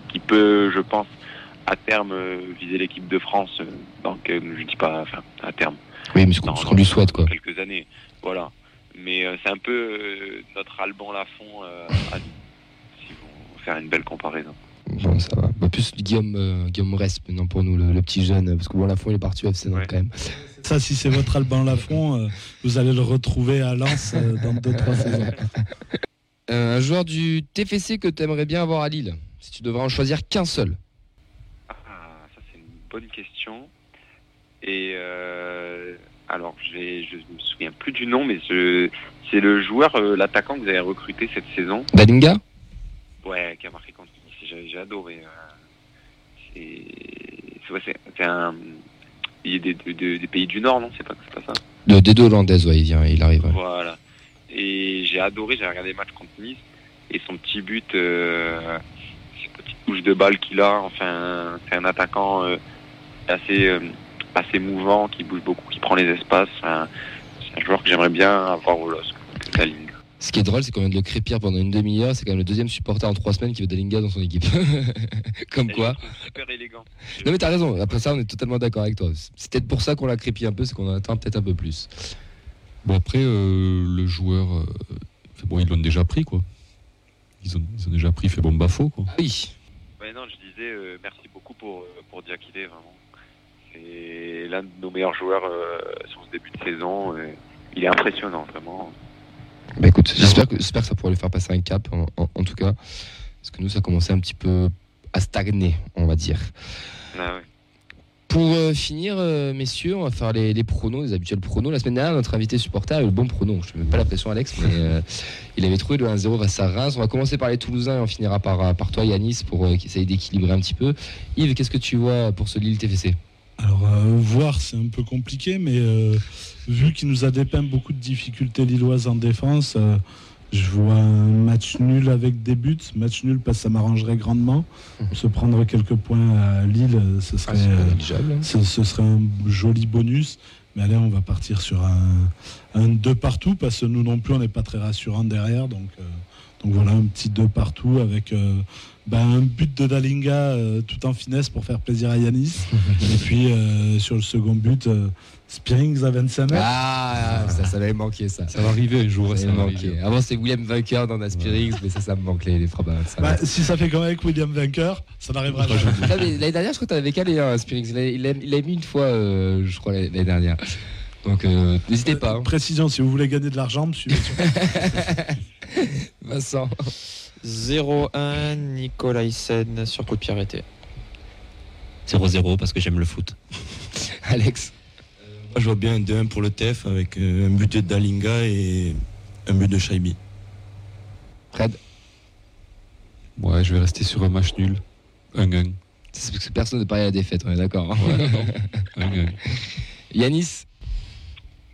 qui peut, je pense, à terme viser l'équipe de France. donc, je dis pas, enfin, à terme Oui, mais ce qu'on qu'on lui souhaite, quoi. quelques années. Voilà. Mais euh, c'est un peu euh, notre Alban Lafont euh, à nous, si vous faire une belle comparaison. Bon, ça va. Bah, plus Guillaume, euh, Guillaume Resp, maintenant pour nous, le, le petit jeune, parce que bon, Lafont, il est parti au FC Nantes Ouais. quand même. Ça, si c'est votre Alban Lafont, euh, vous allez le retrouver à Lens euh, dans 2-3 saisons. Euh, un joueur du TFC que tu aimerais bien avoir à Lille, si tu devrais en choisir qu'un seul. Ah, ça c'est une bonne question. Et euh, alors, je me souviens plus du nom, mais c'est le joueur, euh, l'attaquant que vous avez recruté cette saison. Dalinga Ouais, qui a marqué contre Nice. J'ai adoré. euh, C'est ouais, un. Il est des, des- des pays du Nord, non? C'est pas, c'est pas ça? De, Des deux hollandaises, ouais, il vient, il arrive. ouais. Voilà. Et j'ai adoré, j'ai regardé le match contre Nice et son petit but, euh, cette petite touche de balle qu'il a, enfin, c'est un attaquant euh, assez, euh, assez mouvant, qui bouge beaucoup, qui prend les espaces. C'est un joueur que j'aimerais bien avoir au LOSC, que Dalinga. Ce qui est drôle, c'est qu'on vient de le crépir pendant une demi-heure. C'est quand même le deuxième supporter en trois semaines qui veut Dalinga dans son équipe. Comme Et quoi. super élégant. Non mais t'as raison, après ça on est totalement d'accord avec toi. C'est peut-être pour ça qu'on l'a crépi un peu, c'est qu'on en attend peut-être un peu plus. Bon, après, euh, le joueur, euh, bon, ils l'ont déjà pris, quoi. Ils ont, ils ont déjà pris fait bon bafo, quoi. Ah oui, Ouais, non, je disais euh, merci beaucoup pour, euh, pour Diakité, vraiment. C'est l'un de nos meilleurs joueurs euh, sur ce début de saison. et il est impressionnant, vraiment. bah écoute, j'espère que, ça pourra lui faire passer un cap en, en- en tout cas. Parce que nous ça a commencé un petit peu à stagner, on va dire. Ah ouais. Pour euh, finir, euh, messieurs, on va faire les, les pronos, les habituels pronos. La semaine dernière, notre invité supporter a eu le bon prono. Je ne mets pas la pression, Alex, mais euh, il avait trouvé le 1-0 face à Reims. On va commencer par les Toulousains et on finira par, par toi, Yanis, pour essayer d'équilibrer un petit peu. Yves, qu'est-ce que tu vois pour ce Lille TFC Alors, euh, voir, c'est un peu compliqué, mais euh, vu qu'il nous a dépeint beaucoup de difficultés lilloises en défense, euh, je vois un match nul avec des buts. Match nul parce que ça m'arrangerait grandement. Se prendre quelques points à Lille, ce serait, euh, négligeable. ce, ce serait un joli bonus. Mais allez, on va partir sur un, un 2 partout parce que nous non plus, on n'est pas très rassurant derrière. Donc, donc voilà, un petit 2 partout avec ben, un but de Dalinga euh, tout en finesse pour faire plaisir à Yanis. Et puis euh, sur le second but, euh, Spearings à 25 mètres. Ah, ça, ça m'avait manqué ça. Ça va arriver un jour, Ça ça m'avait va manqué. arriver. Avant c'était William Vainqueur dans Aspirix, mais ça, ça me manque les, frappes. à 25 Bah, si ça fait comme avec William Vainqueur, ça n'arrivera jamais. Mais L'année dernière, je crois que tu avais calé un Aspirix. Il l'a- mis une fois, euh, je crois, l'année dernière. Donc euh, n'hésitez pas. hein. Précision, si vous voulez gagner de l'argent, me suivez sur Vincent. 0-1, Nicolaisen sur coup de pied arrêté. 0-0 parce que j'aime le foot. Alex. Moi, je vois bien un 2-1 pour le TF avec euh, un but de Dalinga et un but de Shaibi. Fred. Ouais, je vais rester sur un match nul. 1-1. C'est parce que personne ne parie à la défaite, on est d'accord. hein. Ouais, 1-1. Yanis.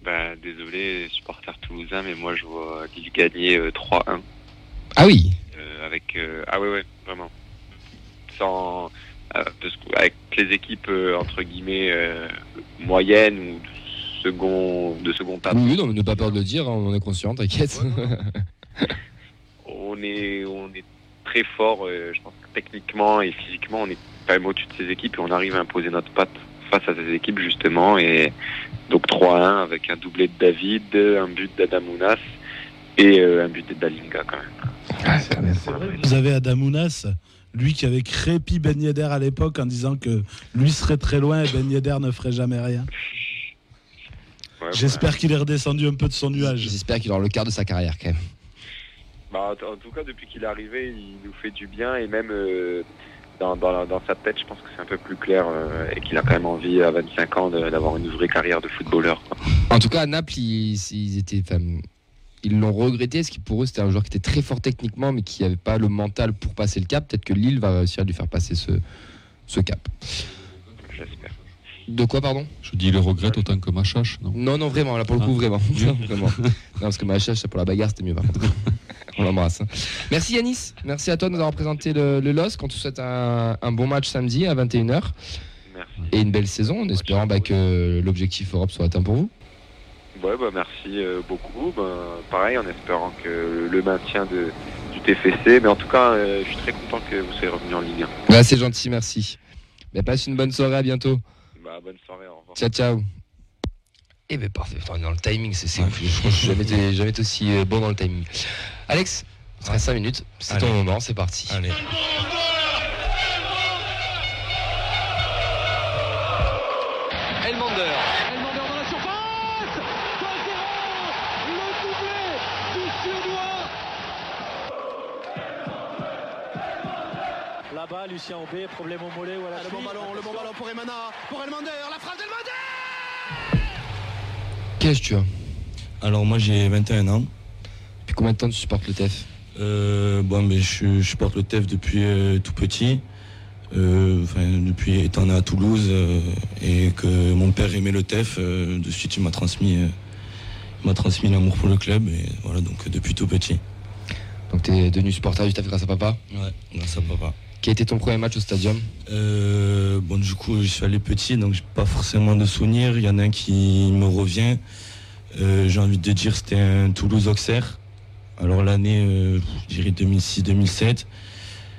Ben, désolé, supporter toulousain, mais moi je vois Lille gagner euh, 3-1. Ah oui. Euh, avec euh, ah ouais ouais vraiment. Sans euh, avec les équipes entre guillemets moyennes ou de second de second tableau Oui, non, mais ne pas peur de le dire, hein, on en est conscient, t'inquiète. on est on est très fort je pense que techniquement et physiquement on est quand même au-dessus de ces équipes et on arrive à imposer notre patte face à ces équipes justement. Et donc 3-1 avec un doublé de David un but d'Adamounas et un but de Dalinga quand même Vous avez Adamounas, lui qui avait crépi Ben Yedder à l'époque en disant que lui serait très loin et Ben Yedder ne ferait jamais rien. Ouais, J'espère qu'il est redescendu un peu de son nuage. J'espère qu'il aura le quart de sa carrière quand même. Bah, en tout cas, depuis qu'il est arrivé, il nous fait du bien et même euh, dans, dans, la- dans sa tête, je pense que c'est un peu plus clair euh, et qu'il a quand même envie à 25 ans d'avoir une vraie carrière de footballeur. quoi. En tout cas, à Naples, ils, ils étaient, enfin, ils l'ont regretté, parce que pour eux, c'était un joueur qui était très fort techniquement, mais qui n'avait pas le mental pour passer le cap. Peut-être que Lille va réussir à lui faire passer ce, ce cap. J'espère. De quoi, pardon? Je dis, il le regrette autant que Machache, non? Non, non, vraiment, là pour le coup, Ah. vraiment. Non, vraiment. Non, parce que ma chasse, pour la bagarre, c'était mieux par contre. On l'embrasse. hein. Merci Yanis, merci à toi de nous avoir présenté le, le LOSC. On te souhaite un, un bon match samedi à 21h Merci. et une belle saison en espérant bah, que l'objectif Europe soit atteint pour vous. Ouais, bah merci euh, beaucoup. Ben, pareil, en espérant que le maintien de, du TFC. Mais en tout cas, euh, je suis très content que vous soyez revenu en Ligue 1. Bah, c'est gentil, merci. Bah, passe une bonne soirée, à bientôt. Bah, bonne soirée, au revoir. Ciao, ciao. Eh ben parfait, dans le timing, c'est c'est ouf. Je crois que je jamais, été- jamais été aussi euh, bon dans le timing. Alex, il te reste 5 minutes. C'est ton moment, c'est parti. Allez. Lucien Aubé, problème au mollet ou à la Le bon ballon, le bon ballon pour Emana, pour Elmander, la frappe d'Elmander Quel âge tu as Alors moi j'ai 21 ans. Depuis combien de temps tu supportes le TEF Euh, bon, mais je, je porte le TEF depuis euh, tout petit. Euh, enfin, depuis étant né à Toulouse euh, et que mon père aimait le TEF, euh, de suite il m'a transmis, euh, il m'a transmis l'amour pour le club et voilà donc depuis tout petit. Donc tu es devenu supporter du TEF grâce à papa. Ouais, grâce à papa. Quel a été ton premier match au stadium Euh, bon du coup je suis allé petit donc j'ai pas forcément de souvenirs. Il y en a un qui me revient. Euh, j'ai envie de dire c'était un Toulouse Auxerre. Alors l'année euh, je dirais 2006-2007.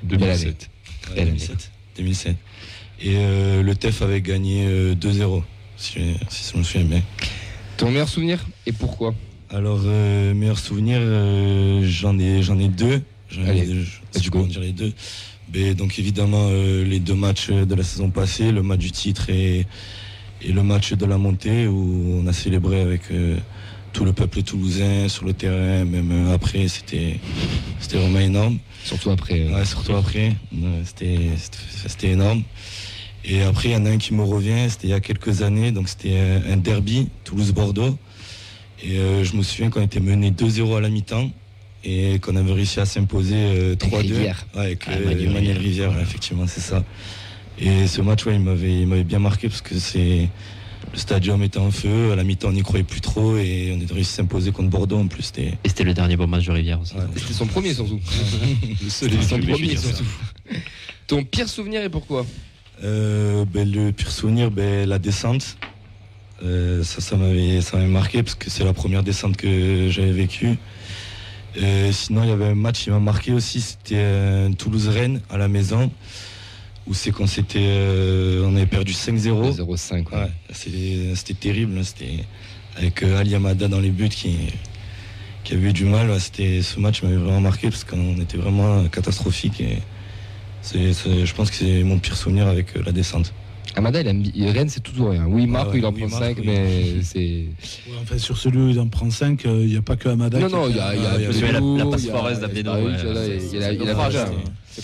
2007. Ouais, Belle année. 2007. 2007. Et euh, le TEF avait gagné euh, 2-0, si, si je me souviens bien. Ton meilleur souvenir et pourquoi? Alors, meilleur souvenir, j'en ai, j'en ai deux. Allez, je- en dire les deux. Mais donc évidemment, euh, les deux matchs de la saison passée, le match du titre et, et le match de la montée, où on a célébré avec euh, tout le peuple toulousain sur le terrain, même euh, après, c'était vraiment énorme. Surtout après. euh, Ouais, surtout après, c'était énorme. Et après, il y en a un qui me revient, c'était il y a quelques années, donc c'était un, derby, Toulouse-Bordeaux. Et je me souviens qu'on était mené 2-0 à la mi-temps et qu'on avait réussi à s'imposer euh, 3-2. Rivière. Ouais, avec Ah, euh, Emmanuel Emmanuel Rivière. Rivière, ouais, effectivement, c'est ça. Et ce match, ouais, il m'avait il m'avait bien marqué parce que c'est le stadium était en feu, à la mi-temps on n'y croyait plus trop et on a réussi à s'imposer contre Bordeaux en plus. C'était Et c'était le dernier bon match de Rivière aussi. Ouais. C'était son premier surtout. Le seul C'était son premier surtout. Ton pire souvenir et pourquoi Euh, ben, le pire souvenir, ben, la descente. Euh, ça, ça m'avait, ça m'avait marqué parce que c'est la première descente que j'avais vécue. Euh, sinon, il y avait un match qui m'a marqué aussi, c'était euh, Toulouse-Rennes à la maison, où c'est qu'on s'était, euh, on avait perdu 5-0. 0,5. quoi. Ouais, c'était, terrible, hein, c'était avec Ali Amada dans les buts qui, qui avait eu du mal. ouais, c'était, ce match m'avait vraiment marqué parce qu'on était vraiment catastrophique et je pense que c'est mon pire souvenir avec la descente. Amada, il aime Rennes, c'est tout ou rien. Oui, ouais, oui, il en oui, prend marque, 5, oui. mais c'est. Ouais, enfin, sur celui où il en prend 5, il n'y a pas que Amada. Non, non, il y a, Ah, la- passe il y a- foireuse d'Abdelou, Ah il y a- c'est- hein.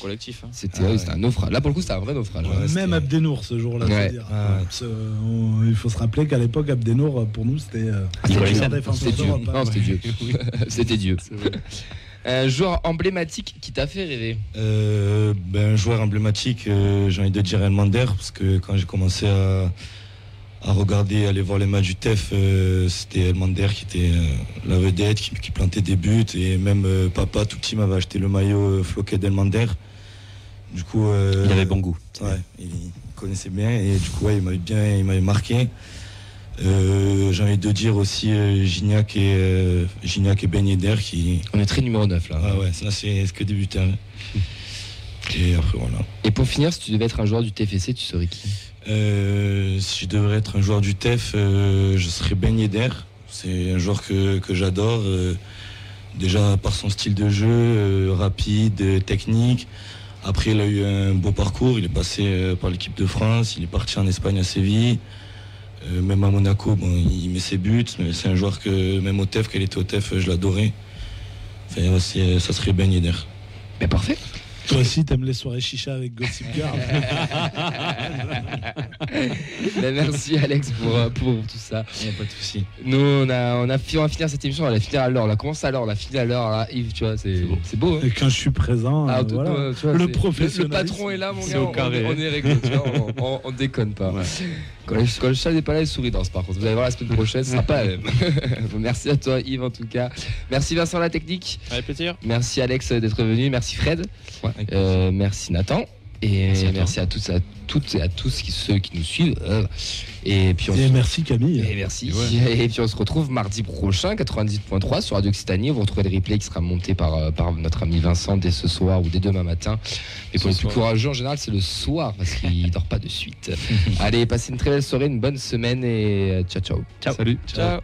Collectif. hein. C'était Ah un naufrage. Là, pour le coup, c'était un vrai naufrage. Ouais, Même Abdenour ce jour-là. Ah euh, il faut se rappeler qu'à l'époque, Abdenour, pour nous, c'était. euh, C'était Dieu. hein. Non, c'était Dieu. C'était Dieu. Un joueur emblématique qui t'a fait rêver. Euh, ben, un joueur emblématique, euh, j'ai envie de dire Elmander, parce que quand j'ai commencé à, à regarder, aller voir les matchs du TEF, euh, c'était Elmander qui était euh, la vedette, qui, qui plantait des buts, et même euh, papa tout petit m'avait acheté le maillot euh, floqué d'Elmander. Du coup, euh, Il avait bon goût. Ouais, il connaissait bien et du coup ouais, il m'avait bien, il m'avait marqué. Euh, j'ai envie de dire aussi euh, Gignac et euh, Gignac et Ben Yedder qui. On est très numéro 9 là. Ah ouais, ça c'est c'est que des buteurs. Et après voilà. Et pour finir, si tu devais être un joueur du TFC, tu serais qui? Euh, si je devrais être un joueur du TEF, je serais Ben Yedder. C'est un joueur que, que j'adore. déjà par son style de jeu, rapide, technique. Après, il a eu un beau parcours. Il est passé par l'équipe de France. Il est parti en Espagne à Séville. Euh, même à Monaco, bon, il met ses buts. Mais c'est un joueur que, même au TEF, quand il était au TEF, je l'adorais. Enfin, ouais, ça serait Ben Yedder. Mais parfait. Toi aussi, t'aimes les soirées chicha avec Gossip Girl. Ben, merci Alex pour, euh, pour tout ça. Il n'y a pas de souci. Nous, on, a, on, a, fi- on va finir cette émission, on va la finir à l'heure. On a commencé à l'heure, on l'a fini à l'heure. Là, Yves, tu vois, c'est c'est beau. hein. Et quand je suis présent, Ah, euh, toi, voilà. toi, tu vois, le professionnalisme. Le patron est là, mon gars. au on- carré. On, est réglo, tu vois, on, on- on déconne pas. Quand, le, quand le chat n'est pas là, il sourit danse par contre. Vous allez voir la semaine prochaine, ce sera pas la même. Bon, Merci à toi, Yves, en tout cas. Merci Vincent, la technique. Avec plaisir. Merci Alex d'être venu. Merci Fred. Euh, merci Nathan. Et Merci merci à à, toi. tous, à toutes et à tous qui, ceux qui nous suivent. Euh, Et puis on Et se merci Camille. et merci. Ouais. Et puis on se retrouve mardi prochain, 98.3 sur Radio Occitanie. Vous retrouvez le replay qui sera monté par, euh, par notre ami Vincent dès ce soir ou dès demain matin. Et pour les plus courageux, en général, c'est le soir parce qu'il dort pas de suite. Allez, passez une très belle soirée, une bonne semaine et euh, ciao ciao. Ciao. Salut. Ciao.